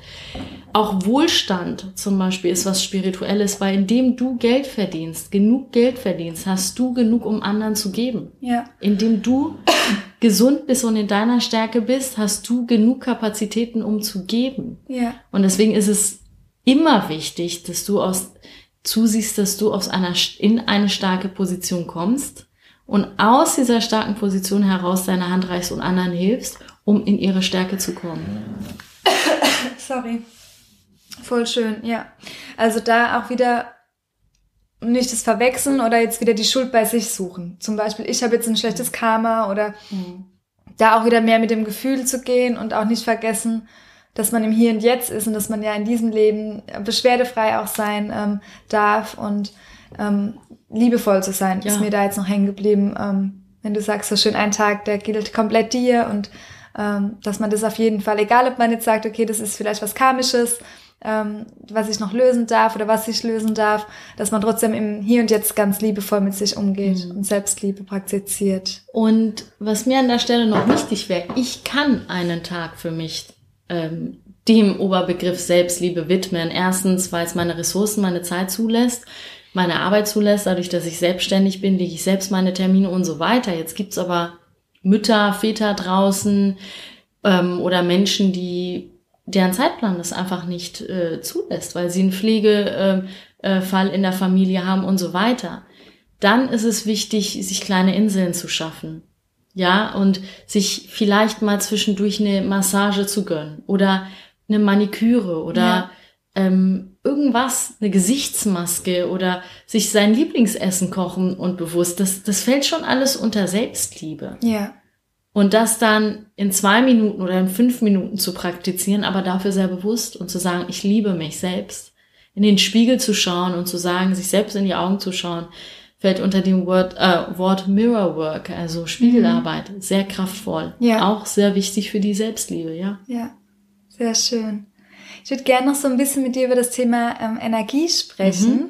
Auch Wohlstand zum Beispiel ist was Spirituelles, weil indem du Geld verdienst, genug Geld verdienst, hast du genug, um anderen zu geben. ja, Indem du (coughs) gesund bist und in deiner Stärke bist, hast du genug Kapazitäten, um zu geben. ja, Und deswegen ist es immer wichtig, dass du aus, zusiehst, dass du aus einer, in eine starke Position kommst und aus dieser starken Position heraus deine Hand reichst und anderen hilfst, um in ihre Stärke zu kommen. (coughs) sorry. Voll schön, ja. Also da auch wieder nicht das Verwechseln oder jetzt wieder die Schuld bei sich suchen. Zum Beispiel, ich habe jetzt ein schlechtes Karma oder da auch wieder mehr mit dem Gefühl zu gehen und auch nicht vergessen, dass man im Hier und Jetzt ist und dass man ja in diesem Leben beschwerdefrei auch sein ähm, darf und ähm, liebevoll zu sein, Ja. ist mir da jetzt noch hängen geblieben. Ähm, wenn du sagst, so schön ein Tag, der gilt komplett dir und ähm, dass man das auf jeden Fall, egal ob man jetzt sagt, okay, das ist vielleicht was Karmisches, ähm, was ich noch lösen darf oder was ich lösen darf, dass man trotzdem im Hier und Jetzt ganz liebevoll mit sich umgeht und Selbstliebe praktiziert. Und was mir an der Stelle noch wichtig wäre, ich kann einen Tag für mich ähm, dem Oberbegriff Selbstliebe widmen. Erstens, weil es meine Ressourcen, meine Zeit zulässt, meine Arbeit zulässt, dadurch, dass ich selbstständig bin, lege ich selbst meine Termine und so weiter. Jetzt gibt's aber Mütter, Väter draußen ähm, oder Menschen, die deren Zeitplan das einfach nicht äh, zulässt, weil sie einen Pflegefall äh, äh, in der Familie haben und so weiter. Dann ist es wichtig, sich kleine Inseln zu schaffen. Ja, und sich vielleicht mal zwischendurch eine Massage zu gönnen oder eine Maniküre oder ja. ähm, irgendwas, eine Gesichtsmaske oder sich sein Lieblingsessen kochen und bewusst. Das, das fällt schon alles unter Selbstliebe. Ja. Und das dann in zwei Minuten oder in fünf Minuten zu praktizieren, aber dafür sehr bewusst und zu sagen, ich liebe mich selbst. In den Spiegel zu schauen und zu sagen, sich selbst in die Augen zu schauen, fällt unter dem Wort, äh, Wort Mirror Work, also Spiegelarbeit, mhm. sehr kraftvoll. Ja. Auch sehr wichtig für die Selbstliebe, ja. Ja, sehr schön. Ich würde gerne noch so ein bisschen mit dir über das Thema ähm, Energie sprechen. Mhm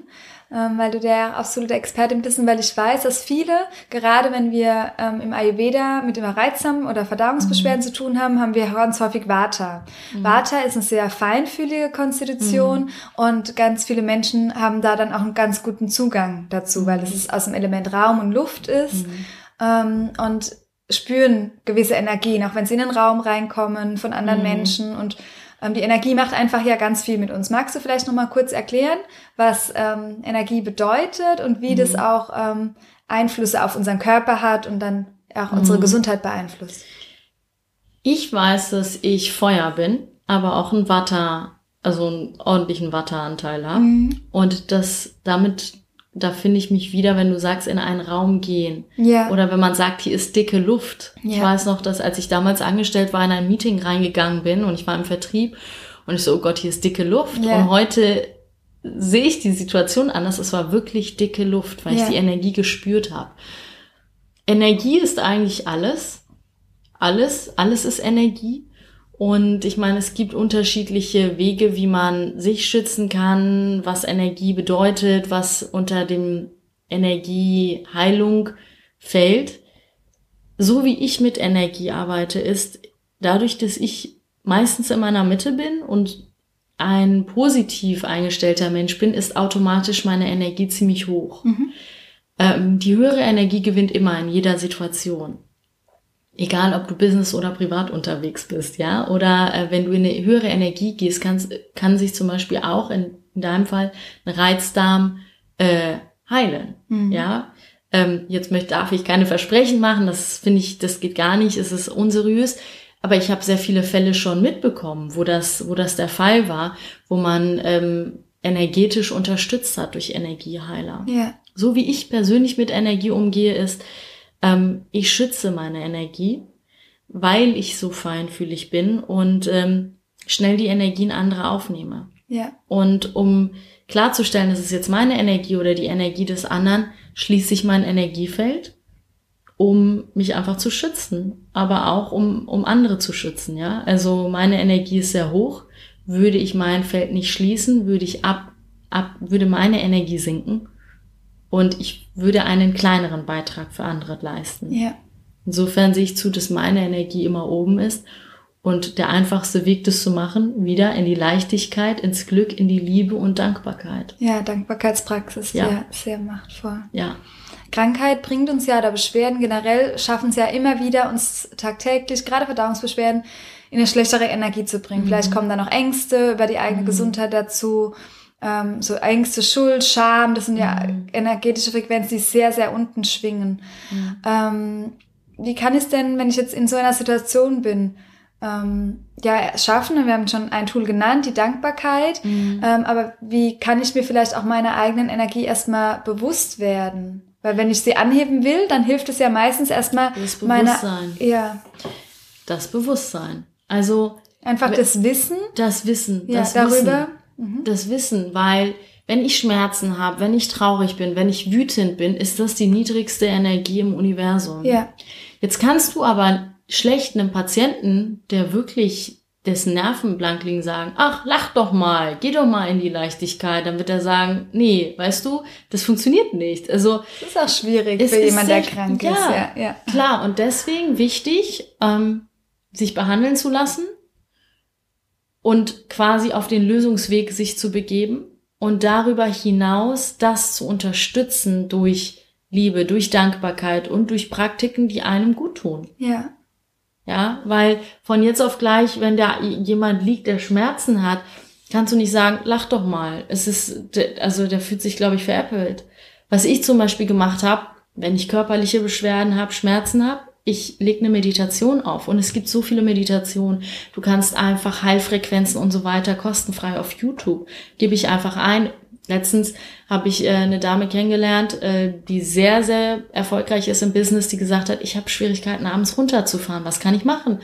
weil du der absolute Expertin bist und weil ich weiß, dass viele, gerade wenn wir ähm, im Ayurveda mit Überreizsamen oder Verdauungsbeschwerden mhm. zu tun haben, haben wir ganz häufig Vata. Mhm. Vata ist eine sehr feinfühlige Konstitution mhm. und ganz viele Menschen haben da dann auch einen ganz guten Zugang dazu, weil es aus dem Element Raum und Luft ist. Mhm. Ähm, und spüren gewisse Energien, auch wenn sie in den Raum reinkommen von anderen mhm. Menschen und ähm, die Energie macht einfach ja ganz viel mit uns. Magst du vielleicht noch mal kurz erklären, was ähm, Energie bedeutet und wie mhm. das auch ähm, Einflüsse auf unseren Körper hat und dann auch mhm. unsere Gesundheit beeinflusst? Ich weiß, dass ich Feuer bin, aber auch ein Watter, also einen ordentlichen Watteranteil habe. Mhm. Und das damit da finde ich mich wieder, wenn du sagst, in einen Raum gehen. Ja. Oder wenn man sagt, hier ist dicke Luft. Ja. Ich weiß noch, dass als ich damals angestellt war, in ein Meeting reingegangen bin und ich war im Vertrieb und ich so, oh Gott, hier ist dicke Luft. Ja. Und heute sehe ich die Situation anders. Es war wirklich dicke Luft, weil ja. ich die Energie gespürt habe. Energie ist eigentlich alles. Alles, alles ist Energie. Und ich meine, es gibt unterschiedliche Wege, wie man sich schützen kann, was Energie bedeutet, was unter dem Energieheilung fällt. So wie ich mit Energie arbeite, ist dadurch, dass ich meistens in meiner Mitte bin und ein positiv eingestellter Mensch bin, ist automatisch meine Energie ziemlich hoch. Mhm. Ähm, die höhere Energie gewinnt immer in jeder Situation. Egal, ob du Business oder privat unterwegs bist, ja, oder äh, wenn du in eine höhere Energie gehst, kannst, kann sich zum Beispiel auch in, in deinem Fall ein Reizdarm äh, heilen, mhm. ja. Ähm, jetzt möchte, darf ich keine Versprechen machen, das finde ich, das geht gar nicht, es ist unseriös. Aber ich habe sehr viele Fälle schon mitbekommen, wo das, wo das der Fall war, wo man ähm, energetisch unterstützt hat durch Energieheiler. Ja. So wie ich persönlich mit Energie umgehe, ist, ähm, ich schütze meine Energie, weil ich so feinfühlig bin und ähm, schnell die Energien anderer aufnehme. Ja. Und um klarzustellen, das ist jetzt meine Energie oder die Energie des anderen, schließe ich mein Energiefeld, um mich einfach zu schützen, aber auch um, um andere zu schützen, ja. Also meine Energie ist sehr hoch. Würde ich mein Feld nicht schließen, würde ich ab, ab, würde meine Energie sinken und ich würde einen kleineren Beitrag für andere leisten. Ja. Insofern sehe ich zu, dass meine Energie immer oben ist und der einfachste Weg, das zu machen, wieder in die Leichtigkeit, ins Glück, in die Liebe und Dankbarkeit. Ja, Dankbarkeitspraxis, ja, sehr, sehr machtvoll. Ja. Krankheit bringt uns ja, oder Beschwerden generell schaffen es ja immer wieder, uns tagtäglich, gerade Verdauungsbeschwerden, in eine schlechtere Energie zu bringen. Mhm. Vielleicht kommen da noch Ängste über die eigene mhm. Gesundheit dazu ähm, so Ängste, Schuld, Scham, das sind ja mhm. energetische Frequenzen, die sehr, sehr unten schwingen. Mhm. Ähm, wie kann ich es denn, wenn ich jetzt in so einer Situation bin, ähm, ja, schaffen? Wir haben schon ein Tool genannt, die Dankbarkeit. Mhm. Ähm, aber wie kann ich mir vielleicht auch meiner eigenen Energie erstmal bewusst werden? Weil wenn ich sie anheben will, dann hilft es ja meistens erstmal das Bewusstsein. Meiner, ja. Das Bewusstsein. Also einfach das Wissen. Das Wissen. Ja, das darüber. Wissen mhm. das Wissen, weil wenn ich Schmerzen habe, wenn ich traurig bin, wenn ich wütend bin, ist das die niedrigste Energie im Universum. Ja. Jetzt kannst du aber schlecht einem Patienten, der wirklich dessen Nerven blank liegen, sagen, ach, lach doch mal, geh doch mal in die Leichtigkeit. Dann wird er sagen, nee, weißt du, das funktioniert nicht. Also das ist auch schwierig für jemanden, der krank ja, ist. Ja, ja, klar. Und deswegen wichtig, ähm, sich behandeln zu lassen, und quasi auf den Lösungsweg sich zu begeben und darüber hinaus das zu unterstützen durch Liebe, durch Dankbarkeit und durch Praktiken, die einem gut tun. Ja. Ja, weil von jetzt auf gleich, wenn da jemand liegt, der Schmerzen hat, kannst du nicht sagen, lach doch mal. Es ist, also der fühlt sich, glaube ich, veräppelt. Was ich zum Beispiel gemacht habe, wenn ich körperliche Beschwerden habe, Schmerzen habe, ich lege eine Meditation auf und es gibt so viele Meditationen. Du kannst einfach Heilfrequenzen und so weiter kostenfrei auf YouTube. Gebe ich einfach ein. Letztens habe ich äh, eine Dame kennengelernt, äh, die sehr, sehr erfolgreich ist im Business, die gesagt hat, ich habe Schwierigkeiten, abends runterzufahren. Was kann ich machen?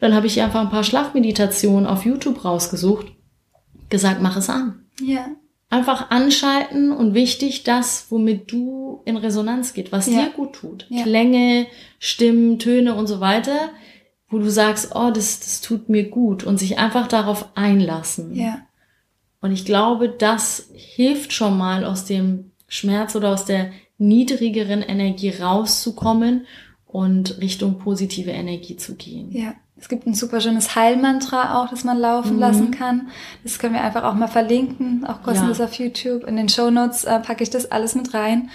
Dann habe ich ihr einfach ein paar Schlafmeditationen auf YouTube rausgesucht, gesagt, mach es an. Ja einfach anschalten und wichtig das, womit du in Resonanz geht, was ja. dir gut tut. Ja. Klänge, Stimmen, Töne und so weiter, wo du sagst, oh, das, das tut mir gut und sich einfach darauf einlassen. Ja. Und ich glaube, das hilft schon mal aus dem Schmerz oder aus der niedrigeren Energie rauszukommen und Richtung positive Energie zu gehen. Ja. Es gibt ein super schönes Heilmantra auch, das man laufen mhm. lassen kann. Das können wir einfach auch mal verlinken, auch kostenlos ja. auf YouTube. In den Show Notes äh, packe ich das alles mit rein.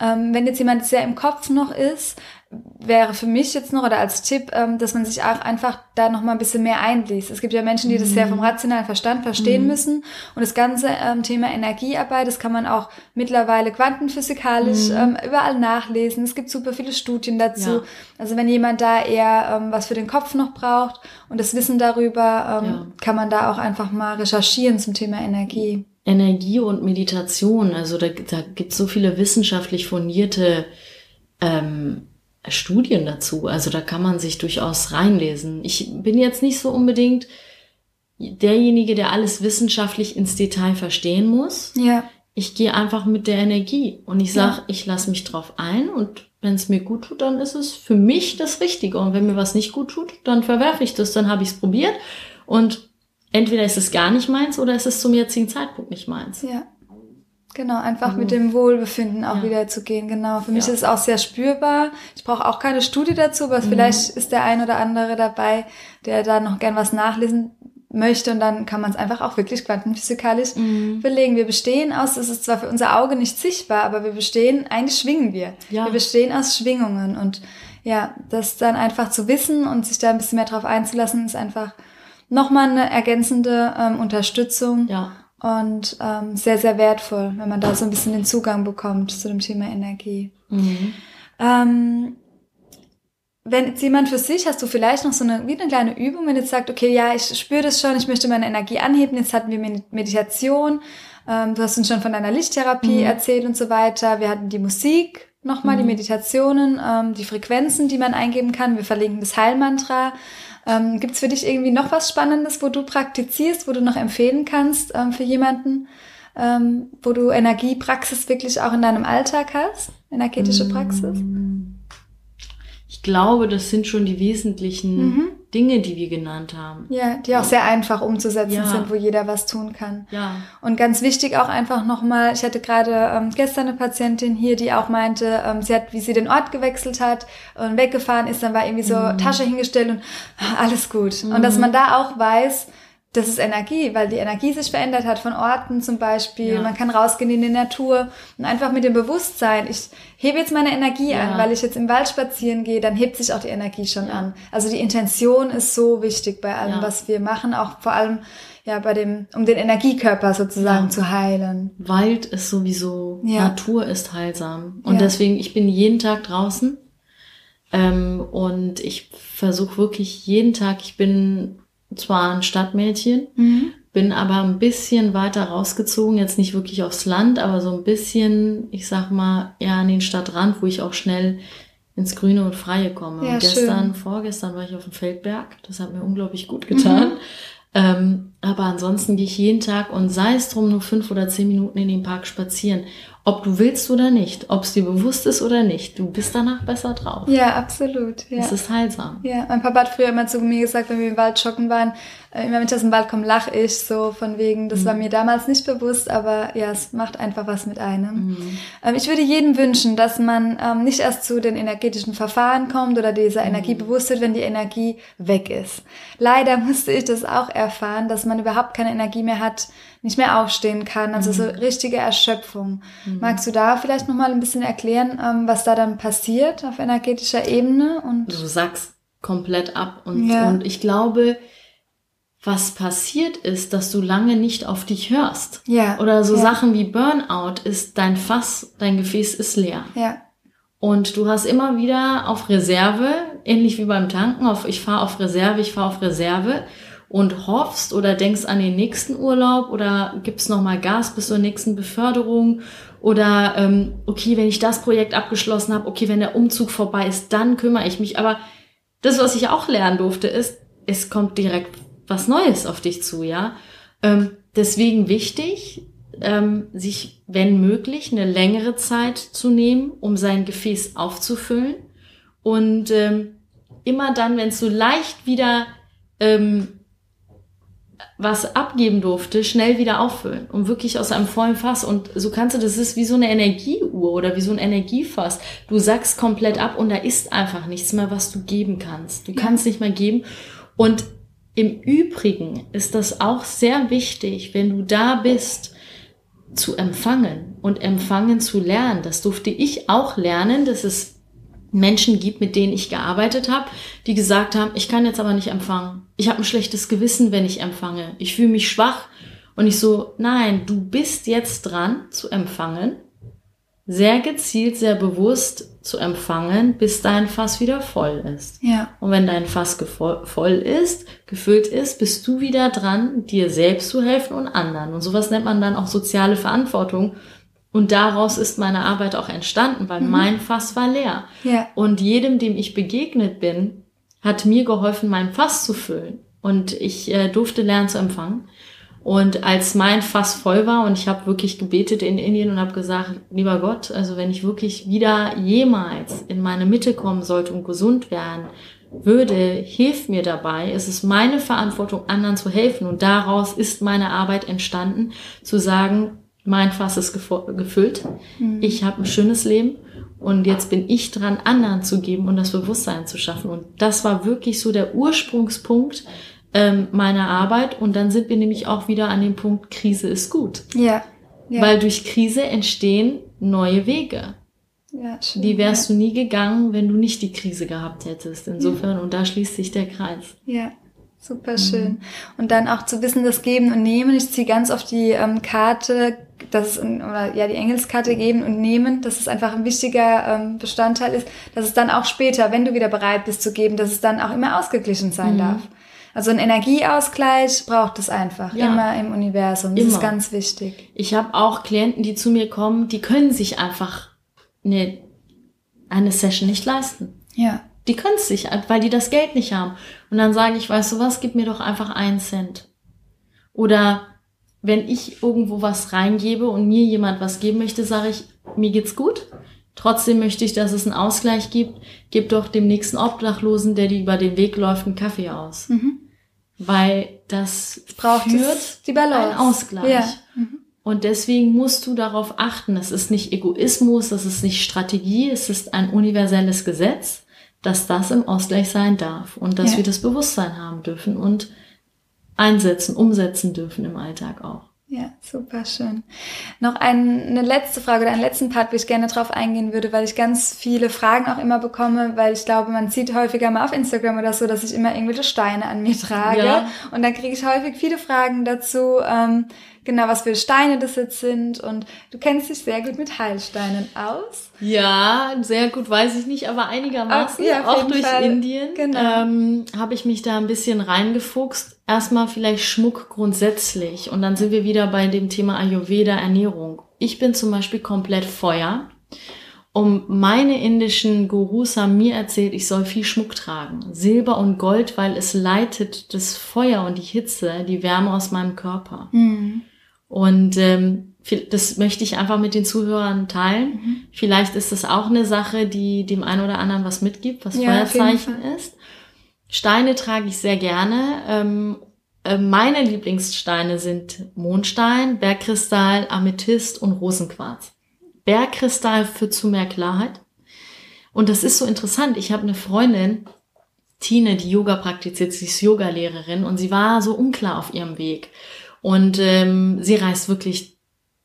Ähm, wenn jetzt jemand sehr im Kopf noch ist, wäre für mich jetzt noch oder als Tipp, ähm, dass man sich auch einfach da noch mal ein bisschen mehr einliest. Es gibt ja Menschen, die das sehr vom mhm. rationalen Verstand verstehen mhm. müssen und das ganze ähm, Thema Energiearbeit, das kann man auch mittlerweile quantenphysikalisch mhm. ähm, überall nachlesen. Es gibt super viele Studien dazu. Ja. Also wenn jemand da eher ähm, was für den Kopf noch braucht und das Wissen darüber, ähm, ja. kann man da auch einfach mal recherchieren zum Thema Energie. Energie und Meditation, also da, da gibt es so viele wissenschaftlich fundierte ähm, Studien dazu. Also da kann man sich durchaus reinlesen. Ich bin jetzt nicht so unbedingt derjenige, der alles wissenschaftlich ins Detail verstehen muss. Ja. Ich gehe einfach mit der Energie und ich sage, ja. ich lasse mich drauf ein und wenn es mir gut tut, dann ist es für mich das Richtige. Und wenn mir was nicht gut tut, dann verwerfe ich das, dann habe ich es probiert. Und entweder ist es gar nicht meins oder ist es zum jetzigen Zeitpunkt nicht meins. Ja. Genau, einfach mhm. mit dem Wohlbefinden auch ja. wieder zu gehen. Genau. Für mich ja. ist es auch sehr spürbar. Ich brauche auch keine Studie dazu, aber mhm. vielleicht ist der ein oder andere dabei, der da noch gern was nachlesen möchte und dann kann man es einfach auch wirklich quantenphysikalisch mhm. belegen. Wir bestehen aus, es ist zwar für unser Auge nicht sichtbar, aber wir bestehen, eigentlich schwingen wir. Ja. Wir bestehen aus Schwingungen und ja, das dann einfach zu wissen und sich da ein bisschen mehr drauf einzulassen, ist einfach nochmal eine ergänzende ähm, Unterstützung. Ja und ähm, sehr, sehr wertvoll, wenn man da so ein bisschen den Zugang bekommt zu dem Thema Energie. Mhm. Ähm, wenn jetzt jemand für sich, hast du vielleicht noch so eine, wie eine kleine Übung, wenn jetzt sagt, okay, ja, ich spüre das schon, ich möchte meine Energie anheben, jetzt hatten wir Meditation, ähm, du hast uns schon von deiner Lichttherapie mhm. erzählt und so weiter, wir hatten die Musik, nochmal mhm. die Meditationen, ähm, die Frequenzen, die man eingeben kann, wir verlinken das Heilmantra, ähm, Gibt es für dich irgendwie noch was Spannendes, wo du praktizierst, wo du noch empfehlen kannst ähm, für jemanden, ähm, wo du Energiepraxis wirklich auch in deinem Alltag hast? Energetische mm. Ich glaube, das sind schon die wesentlichen mhm. Dinge, die wir genannt haben. Ja, die auch sehr einfach umzusetzen ja. sind, wo jeder was tun kann. Ja. Und ganz wichtig auch einfach nochmal, ich hatte gerade ähm, gestern eine Patientin hier, die auch meinte, ähm, sie hat, wie sie den Ort gewechselt hat und weggefahren ist, dann war irgendwie so mhm. Tasche hingestellt und ah, alles gut. Mhm. Und dass man da auch weiß, das ist Energie, weil die Energie sich verändert hat von Orten zum Beispiel. Ja. Man kann rausgehen in die Natur und einfach mit dem Bewusstsein, ich hebe jetzt meine Energie ja. an, weil ich jetzt im Wald spazieren gehe, dann hebt sich auch die Energie schon ja. an. Also die Intention ist so wichtig bei allem, was wir machen, auch vor allem ja bei dem, um den Energiekörper sozusagen zu heilen. Wald ist sowieso, Natur ist heilsam. Und deswegen, ich bin jeden Tag draußen. Ähm, und ich versuche wirklich jeden Tag, ich bin zwar ein Stadtmädchen, mhm. bin aber ein bisschen weiter rausgezogen, jetzt nicht wirklich aufs Land, aber so ein bisschen, ich sag mal, eher an den Stadtrand, wo ich auch schnell ins Grüne und Freie komme. Ja, und gestern, schön. vorgestern war ich auf dem Feldberg, das hat mir unglaublich gut getan. Mhm. Ähm, aber ansonsten gehe ich jeden Tag und sei es drum nur fünf oder zehn Minuten in den Park spazieren ob du willst oder nicht, ob es dir bewusst ist oder nicht, du bist danach besser drauf. Ja, absolut. Ja. Es ist heilsam. Ja, mein Papa hat früher immer zu mir gesagt, wenn wir im Wald joggen waren, äh, immer wenn ich aus dem Wald komme, lache ich so von wegen, das mhm. war mir damals nicht bewusst, aber ja, es macht einfach was mit einem. Mhm. Ähm, ich würde jedem wünschen, dass man ähm, nicht erst zu den energetischen Verfahren kommt oder dieser mhm. Energie bewusst wird, wenn die Energie weg ist. Leider (laughs) musste ich das auch erfahren, dass man überhaupt keine Energie mehr hat, nicht mehr aufstehen kann, also so richtige Erschöpfung. Magst du da vielleicht nochmal ein bisschen erklären, ähm, was da dann passiert auf energetischer Ebene? Und Du sagst komplett ab und, Ja. und ich glaube, was passiert ist, dass du lange nicht auf dich hörst. ja, Oder so ja, Sachen wie Burnout ist dein Fass, dein Gefäß ist leer. Ja, Und du hast immer wieder auf Reserve, ähnlich wie beim Tanken, auf ich fahre auf Reserve, ich fahre auf Reserve und hoffst oder denkst an den nächsten Urlaub oder gibst nochmal Gas bis zur nächsten Beförderung oder ähm, okay, wenn ich das Projekt abgeschlossen habe, okay, wenn der Umzug vorbei ist, dann kümmere ich mich. Aber das, was ich auch lernen durfte, ist, es kommt direkt was Neues auf dich zu, ja. Ähm, deswegen wichtig, ähm, sich, wenn möglich, eine längere Zeit zu nehmen, um sein Gefäß aufzufüllen. Und ähm, immer dann, wenn es so leicht wieder ähm, was abgeben durfte, schnell wieder auffüllen. Und wirklich aus einem vollen Fass. Und so kannst du, das ist wie so eine Energieuhr oder wie so ein Energiefass. Du sackst komplett ab und da ist einfach nichts mehr, was du geben kannst. Du kannst nicht mehr geben. Und im Übrigen ist das auch sehr wichtig, wenn du da bist, zu empfangen und empfangen zu lernen. Das durfte ich auch lernen, dass es Menschen gibt, mit denen ich gearbeitet habe, die gesagt haben, ich kann jetzt aber nicht empfangen. Ich habe ein schlechtes Gewissen, wenn ich empfange. Ich fühle mich schwach. Und ich so, nein, du bist jetzt dran zu empfangen, sehr gezielt, sehr bewusst zu empfangen, bis dein Fass wieder voll ist. ja, Und wenn dein Fass voll ist, gefüllt ist, bist du wieder dran, dir selbst zu helfen und anderen. Und sowas nennt man dann auch soziale Verantwortung. Und daraus ist meine Arbeit auch entstanden, weil mein Fass war leer. ja, Und jedem, dem ich begegnet bin, hat mir geholfen, mein Fass zu füllen. Und ich äh, durfte lernen zu empfangen. Und als mein Fass voll war und ich habe wirklich gebetet in Indien und habe gesagt, lieber Gott, also wenn ich wirklich wieder jemals in meine Mitte kommen sollte und gesund werden würde, hilf mir dabei. Es ist meine Verantwortung, anderen zu helfen. Und daraus ist meine Arbeit entstanden, zu sagen, mein Fass ist gefüllt. Ich habe ein schönes Leben und jetzt bin ich dran, anderen zu geben und das Bewusstsein zu schaffen. Und das war wirklich so der Ursprungspunkt ähm, meiner Arbeit. Und dann sind wir nämlich auch wieder an dem Punkt, Krise ist gut. ja, ja, Weil durch Krise entstehen neue Wege. ja schön, Die wärst du nie gegangen, wenn du nicht die Krise gehabt hättest. Insofern, und da schließt sich der Kreis. Ja, super schön. Und dann auch zu wissen, das Geben und Nehmen. Ich ziehe ganz oft die ähm, Karte, das ist, ein- oder ja, die Engelskarte Geben und Nehmen, dass es einfach ein wichtiger ähm, Bestandteil ist, dass es dann auch später, wenn du wieder bereit bist zu geben, dass es dann auch immer ausgeglichen sein darf. Also ein Energieausgleich braucht es einfach, Ja. immer im Universum. Das ist Immer. ganz wichtig. Ich habe auch Klienten, die zu mir kommen, die können sich einfach eine, eine Session nicht leisten. Ja, Die können es sich, weil die das Geld nicht haben. Und dann sage ich, weißt du was, gib mir doch einfach einen Cent. Oder wenn ich irgendwo was reingebe und mir jemand was geben möchte, sage ich, mir geht's gut. Trotzdem möchte ich, dass es einen Ausgleich gibt. Gib doch dem nächsten Obdachlosen, der dir über den Weg läuft, einen Kaffee aus. Weil das braucht führt es die Balance. einen Ausgleich. Ja. Und deswegen musst du darauf achten. Es ist nicht Egoismus, es ist nicht Strategie, es ist ein universelles Gesetz, dass das im Ausgleich sein darf und dass Ja. wir das Bewusstsein haben dürfen und einsetzen, umsetzen dürfen im Alltag auch. Ja, super schön. Noch ein, eine letzte Frage oder einen letzten Part, wo ich gerne drauf eingehen würde, weil ich ganz viele Fragen auch immer bekomme, weil ich glaube, man sieht häufiger mal auf Instagram oder so, dass ich immer irgendwelche Steine an mir trage. Ja. Und dann kriege ich häufig viele Fragen dazu, ähm, genau was für Steine das jetzt sind. Und du kennst dich sehr gut mit Heilsteinen aus. Ja, sehr gut weiß ich nicht, aber einigermaßen, Auch- ja, auch durch Fall. Indien, Genau. ähm, habe ich mich da ein bisschen reingefuchst. Erstmal vielleicht Schmuck grundsätzlich und dann sind wir wieder bei dem Thema Ayurveda Ernährung. Ich bin zum Beispiel komplett Feuer. Um meine indischen Gurus haben mir erzählt, ich soll viel Schmuck tragen. Silber und Gold, weil es leitet das Feuer und die Hitze, die Wärme aus meinem Körper. Und ähm, das möchte ich einfach mit den Zuhörern teilen. Vielleicht ist das auch eine Sache, die dem einen oder anderen was mitgibt, was Ja, Feuerzeichen ist. Steine trage ich sehr gerne. Ähm, äh, meine Lieblingssteine sind Mondstein, Bergkristall, Amethyst und Rosenquarz. Bergkristall führt zu mehr Klarheit. Und das ist so interessant. Ich habe eine Freundin, Tine, die Yoga praktiziert, sie ist Yogalehrerin und sie war so unklar auf ihrem Weg. Und ähm, sie reist wirklich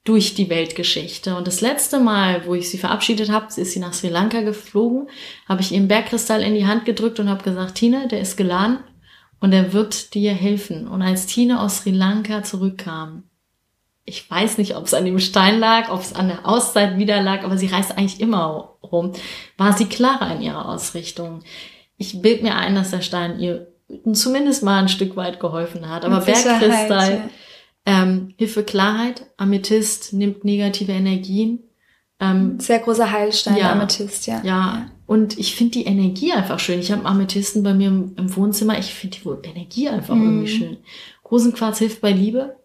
durch die Weltgeschichte. Und das letzte Mal, wo ich sie verabschiedet habe, ist sie nach Sri Lanka geflogen, habe ich ihr Bergkristall in die Hand gedrückt und habe gesagt, Tine, der ist geladen und er wird dir helfen. Und als Tine aus Sri Lanka zurückkam, ich weiß nicht, ob es an dem Stein lag, ob es an der Auszeit wieder lag, aber sie reist eigentlich immer rum, war sie klarer in ihrer Ausrichtung. Ich bild mir ein, dass der Stein ihr zumindest mal ein Stück weit geholfen hat. Aber Bergkristall, ja. Ähm, Hilfe Klarheit, Amethyst nimmt negative Energien. Ähm, Sehr großer Heilstein, ja, Amethyst, ja. ja. Ja, und ich finde die Energie einfach schön. Ich habe Amethysten bei mir im, im Wohnzimmer. Ich finde die Energie einfach mm. irgendwie schön. Rosenquarz hilft bei Liebe.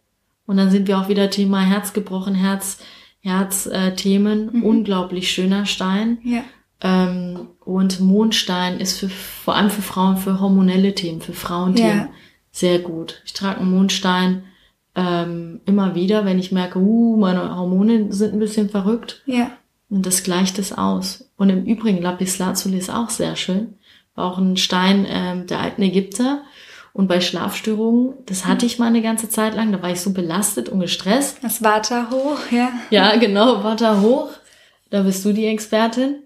Und dann sind wir auch wieder Thema Herz gebrochen, Herz, Herz-Themen. Äh, mhm. Unglaublich schöner Stein. Ja. Ähm, und Mondstein ist für, vor allem für Frauen, für hormonelle Themen, für Frauenthemen ja. sehr gut. Ich trage einen Mondstein ähm, immer wieder, wenn ich merke, uh, meine Hormone sind ein bisschen verrückt. Ja. Und das gleicht es aus. Und im Übrigen, Lapis Lazuli ist auch sehr schön. War auch ein Stein ähm, der alten Ägypter. Und bei Schlafstörungen, das hatte ich mal eine ganze Zeit lang, da war ich so belastet und gestresst. Das Vata hoch, ja. Ja, genau, Vata hoch. Da bist du die Expertin.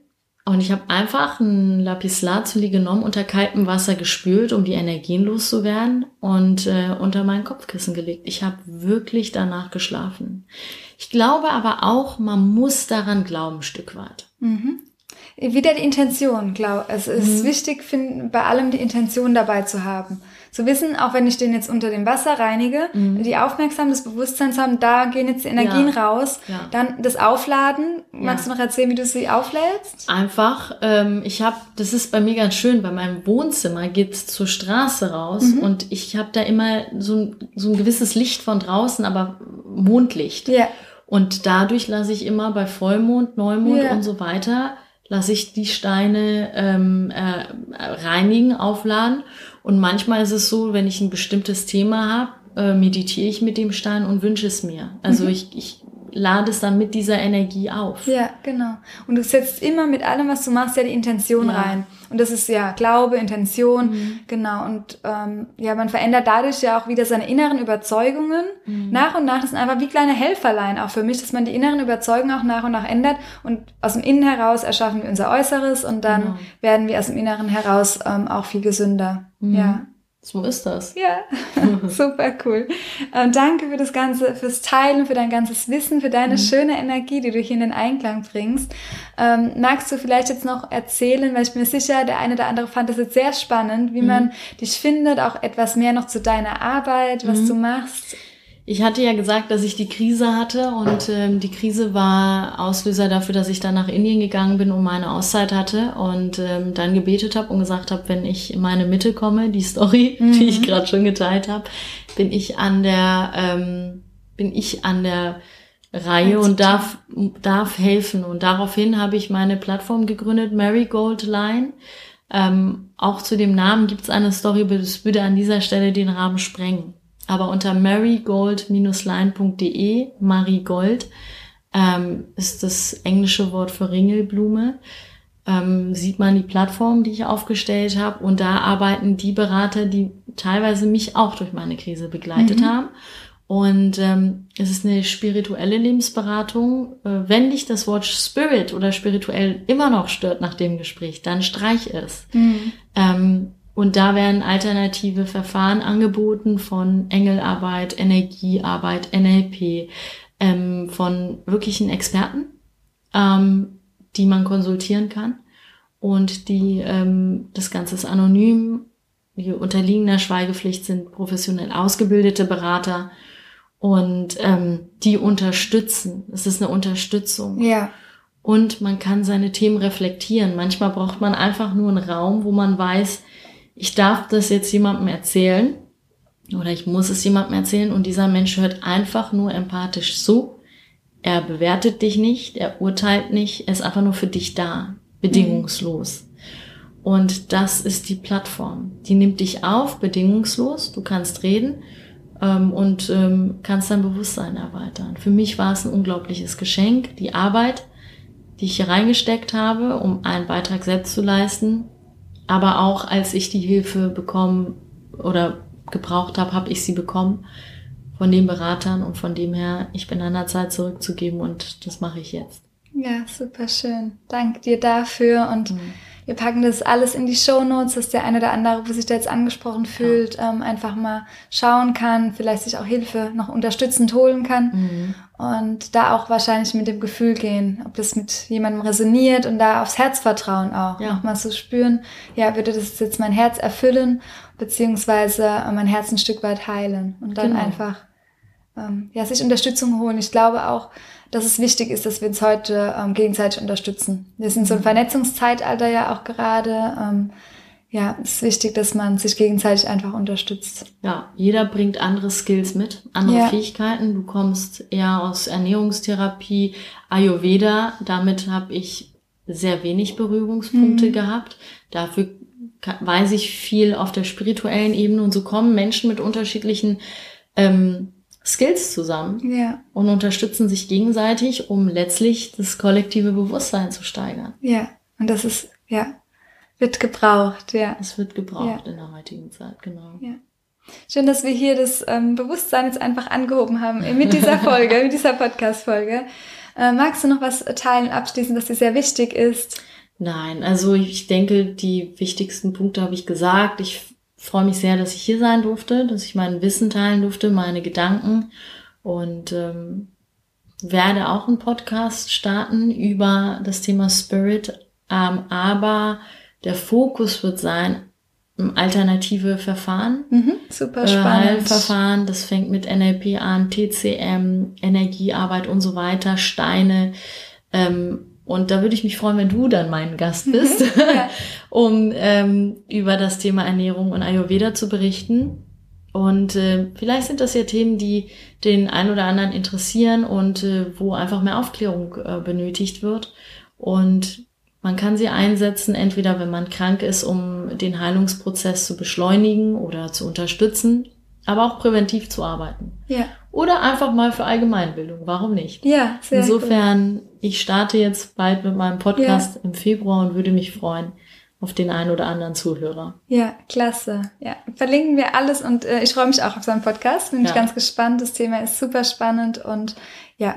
Und ich habe einfach ein Lapislazuli genommen, unter kaltem Wasser gespült, um die Energien loszuwerden und äh, unter mein Kopfkissen gelegt. Ich habe wirklich danach geschlafen. Ich glaube aber auch, man muss daran glauben, ein Stück weit. Mhm. Wieder die Intention, glaube Es ist mhm. wichtig, find, bei allem die Intention dabei zu haben zu wissen, auch wenn ich den jetzt unter dem Wasser reinige, mhm. die Aufmerksamkeit, das Bewusstsein haben, da gehen jetzt die Energien ja. raus. Ja. Dann das Aufladen. Magst ja. du noch erzählen, wie du sie auflädst? Einfach, ähm, ich habe, das ist bei mir ganz schön, bei meinem Wohnzimmer geht's zur Straße raus mhm. und ich habe da immer so ein, so ein gewisses Licht von draußen, aber Mondlicht. Ja. Und dadurch lasse ich immer bei Vollmond, Neumond und so weiter, lasse ich die Steine ähm, äh, reinigen, aufladen. Und manchmal ist es so, wenn ich ein bestimmtes Thema habe, äh, meditiere ich mit dem Stein und wünsche es mir. Also mhm. ich, ich lade es dann mit dieser Energie auf. Ja, genau. Und du setzt immer mit allem, was du machst, ja die Intention ja. rein. Und das ist ja Glaube, Intention, mhm. genau. Und ähm, ja, man verändert dadurch ja auch wieder seine inneren Überzeugungen. Mhm. Nach und nach, das sind einfach wie kleine Helferlein auch für mich, dass man die inneren Überzeugungen auch nach und nach ändert. Und aus dem Innen heraus erschaffen wir unser Äußeres und dann genau. werden wir aus dem Inneren heraus ähm, auch viel gesünder. Mhm. Ja. So ist das. Ja, (laughs) super cool. Ähm, danke für das Ganze, fürs Teilen, für dein ganzes Wissen, für deine mhm. schöne Energie, die du hier in den Einklang bringst. Ähm, magst du vielleicht jetzt noch erzählen, weil ich bin mir sicher, der eine oder andere fand das jetzt sehr spannend, wie mhm. man dich findet, auch etwas mehr noch zu deiner Arbeit, was mhm. du machst? Ich hatte ja gesagt, dass ich die Krise hatte und ähm, die Krise war Auslöser dafür, dass ich dann nach Indien gegangen bin und meine Auszeit hatte und ähm, dann gebetet habe und gesagt habe, wenn ich in meine Mitte komme, die Story, mhm. (laughs) die ich mhm. gerade schon geteilt habe, bin ich an der ähm, bin ich an der Reihe und darf darf helfen und daraufhin habe ich meine Plattform gegründet, Marigold Line. Ähm, auch zu dem Namen gibt es eine Story, das würde an dieser Stelle den Rahmen sprengen. Aber unter marygold-line.de, Marigold, ähm, ist das englische Wort für Ringelblume, ähm, sieht man die Plattform, die ich aufgestellt habe. Und da arbeiten die Berater, die teilweise mich auch durch meine Krise begleitet mhm. haben. Und ähm, es ist eine spirituelle Lebensberatung. Äh, wenn dich das Wort Spirit oder spirituell immer noch stört nach dem Gespräch, dann streich es. Mhm. Ähm, und da werden alternative Verfahren angeboten von Engelarbeit, Energiearbeit, NLP, ähm, von wirklichen Experten, ähm, die man konsultieren kann. Und die, ähm, das Ganze ist anonym, die unterliegen der Schweigepflicht, sind professionell ausgebildete Berater und ähm, die unterstützen. Es ist eine Unterstützung. Ja. Und man kann seine Themen reflektieren. Manchmal braucht man einfach nur einen Raum, wo man weiß, ich darf das jetzt jemandem erzählen oder ich muss es jemandem erzählen und dieser Mensch hört einfach nur empathisch zu. Er bewertet dich nicht, er urteilt nicht, er ist einfach nur für dich da, bedingungslos. Mhm. Und das ist die Plattform. Die nimmt dich auf, bedingungslos. Du kannst reden ähm, und ähm, kannst dein Bewusstsein erweitern. Für mich war es ein unglaubliches Geschenk, die Arbeit, die ich hier reingesteckt habe, um einen Beitrag selbst zu leisten, aber auch als ich die Hilfe bekommen oder gebraucht habe, habe ich sie bekommen. von den Beratern und von dem her, ich bin an der Zeit zurückzugeben und das mache ich jetzt. Ja, super schön. Danke dir dafür und mhm. wir packen das alles in die Show Notes, dass der eine oder andere, wo sich da jetzt angesprochen fühlt, ja. ähm, einfach mal schauen kann, vielleicht sich auch Hilfe noch unterstützend holen kann mhm. Und da auch wahrscheinlich mit dem Gefühl gehen, ob das mit jemandem resoniert und da aufs Herz vertrauen auch, ja. nochmal so spüren, ja, würde das jetzt mein Herz erfüllen, beziehungsweise mein Herz ein Stück weit heilen und dann genau. einfach ähm, ja, sich Unterstützung holen. Ich glaube auch, dass es wichtig ist, dass wir uns heute ähm, gegenseitig unterstützen. Wir sind so ein mhm. Vernetzungszeitalter ja auch gerade. Ähm, ja, es ist wichtig, dass man sich gegenseitig einfach unterstützt. Ja, jeder bringt andere Skills mit, andere ja. Fähigkeiten. Du kommst eher aus Ernährungstherapie, Ayurveda. Damit habe ich sehr wenig Berührungspunkte mhm. gehabt. Dafür weiß ich viel auf der spirituellen Ebene und so kommen Menschen mit unterschiedlichen ähm, Skills zusammen ja. und unterstützen sich gegenseitig, um letztlich das kollektive Bewusstsein zu steigern. Ja, und das ist, ja, wird gebraucht, ja. Es wird gebraucht ja. in der heutigen Zeit, genau. Ja. Schön, dass wir hier das ähm, Bewusstsein jetzt einfach angehoben haben (laughs) mit dieser Folge, mit dieser Podcast-Folge. Äh, magst du noch was teilen, abschließen, was dir sehr wichtig ist? Nein, also ich denke, die wichtigsten Punkte habe ich gesagt. Ich freue mich sehr, dass ich hier sein durfte, dass ich mein Wissen teilen durfte, meine Gedanken und ähm, werde auch einen Podcast starten über das Thema Spirit, ähm, aber der Fokus wird sein alternative Verfahren. Mhm, super spannend. Heilverfahren, das fängt mit NLP an, TCM, Energiearbeit und so weiter, Steine, ähm, und da würde ich mich freuen, wenn du dann mein Gast mhm. bist, (laughs) ja. (laughs) um ähm, über das Thema Ernährung und Ayurveda zu berichten. Und äh, vielleicht sind das ja Themen, die den einen oder anderen interessieren und äh, wo einfach mehr Aufklärung äh, benötigt wird. Und man kann sie einsetzen, entweder wenn man krank ist, um den Heilungsprozess zu beschleunigen oder zu unterstützen, aber auch präventiv zu arbeiten. Ja. Oder einfach mal für Allgemeinbildung. Warum nicht? Ja, sehr Insofern, cool. ich starte jetzt bald mit meinem Podcast ja. im Februar und würde mich freuen auf den einen oder anderen Zuhörer. Ja, klasse. Ja, verlinken wir alles und äh, ich freue mich auch auf seinen Podcast. Bin ja. ich ganz gespannt. Das Thema ist super spannend und ja,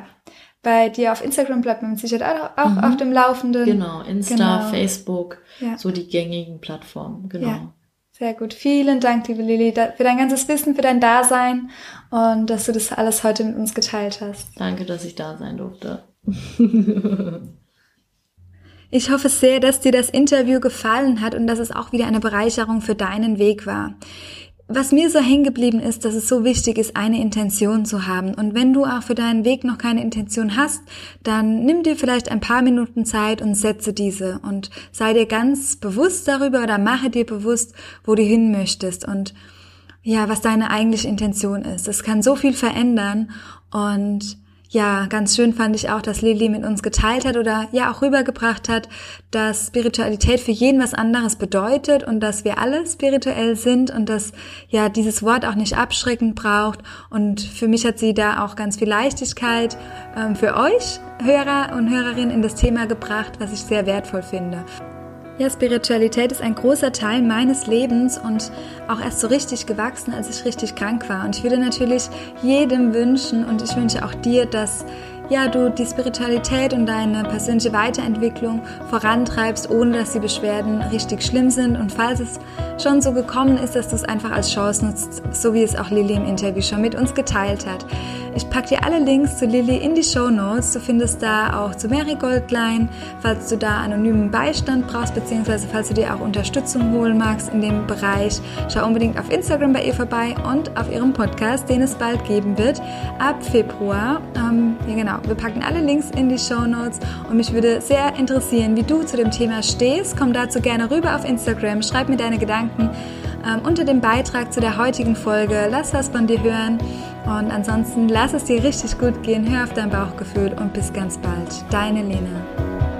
bei dir auf Instagram bleibt man sicher auch, auch mhm. auf dem Laufenden. Genau, Insta, genau. Facebook, ja. so die gängigen Plattformen. Genau. Ja. Sehr gut. Vielen Dank, liebe Lilly, für dein ganzes Wissen, für dein Dasein und dass du das alles heute mit uns geteilt hast. Danke, dass ich da sein durfte. (laughs) Ich hoffe sehr, dass dir das Interview gefallen hat und dass es auch wieder eine Bereicherung für deinen Weg war was mir so hängen geblieben ist, dass es so wichtig ist, eine Intention zu haben. Und wenn du auch für deinen Weg noch keine Intention hast, dann nimm dir vielleicht ein paar Minuten Zeit und setze diese und sei dir ganz bewusst darüber oder mache dir bewusst, wo du hin möchtest und ja, was deine eigentliche Intention ist. Es kann so viel verändern und ja, ganz schön fand ich auch, dass Lili mit uns geteilt hat oder ja auch rübergebracht hat, dass Spiritualität für jeden was anderes bedeutet und dass wir alle spirituell sind und dass ja dieses Wort auch nicht abschreckend braucht. Und für mich hat sie da auch ganz viel Leichtigkeit ähm, für euch Hörer und Hörerinnen in das Thema gebracht, was ich sehr wertvoll finde. Ja, Spiritualität ist ein großer Teil meines Lebens und auch erst so richtig gewachsen, als ich richtig krank war. Und ich würde natürlich jedem wünschen und ich wünsche auch dir, dass ja, du die Spiritualität und deine persönliche Weiterentwicklung vorantreibst, ohne dass die Beschwerden richtig schlimm sind. Und falls es schon so gekommen ist, dass du es einfach als Chance nutzt, so wie es auch Lilly im Interview schon mit uns geteilt hat. Ich packe dir alle Links zu Lilly in die Show Notes. Du findest da auch zu Mary Goldline, falls du da anonymen Beistand brauchst, beziehungsweise falls du dir auch Unterstützung holen magst in dem Bereich. Schau unbedingt auf Instagram bei ihr vorbei und auf ihrem Podcast, den es bald geben wird, ab Februar. Ähm, ja, genau. Wir packen alle Links in die Show Notes und mich würde sehr interessieren, wie du zu dem Thema stehst. Komm dazu gerne rüber auf Instagram, schreib mir deine Gedanken ähm, unter dem Beitrag zu der heutigen Folge. Lass was von dir hören. Und ansonsten lass es dir richtig gut gehen, hör auf dein Bauchgefühl und bis ganz bald. Deine Lena.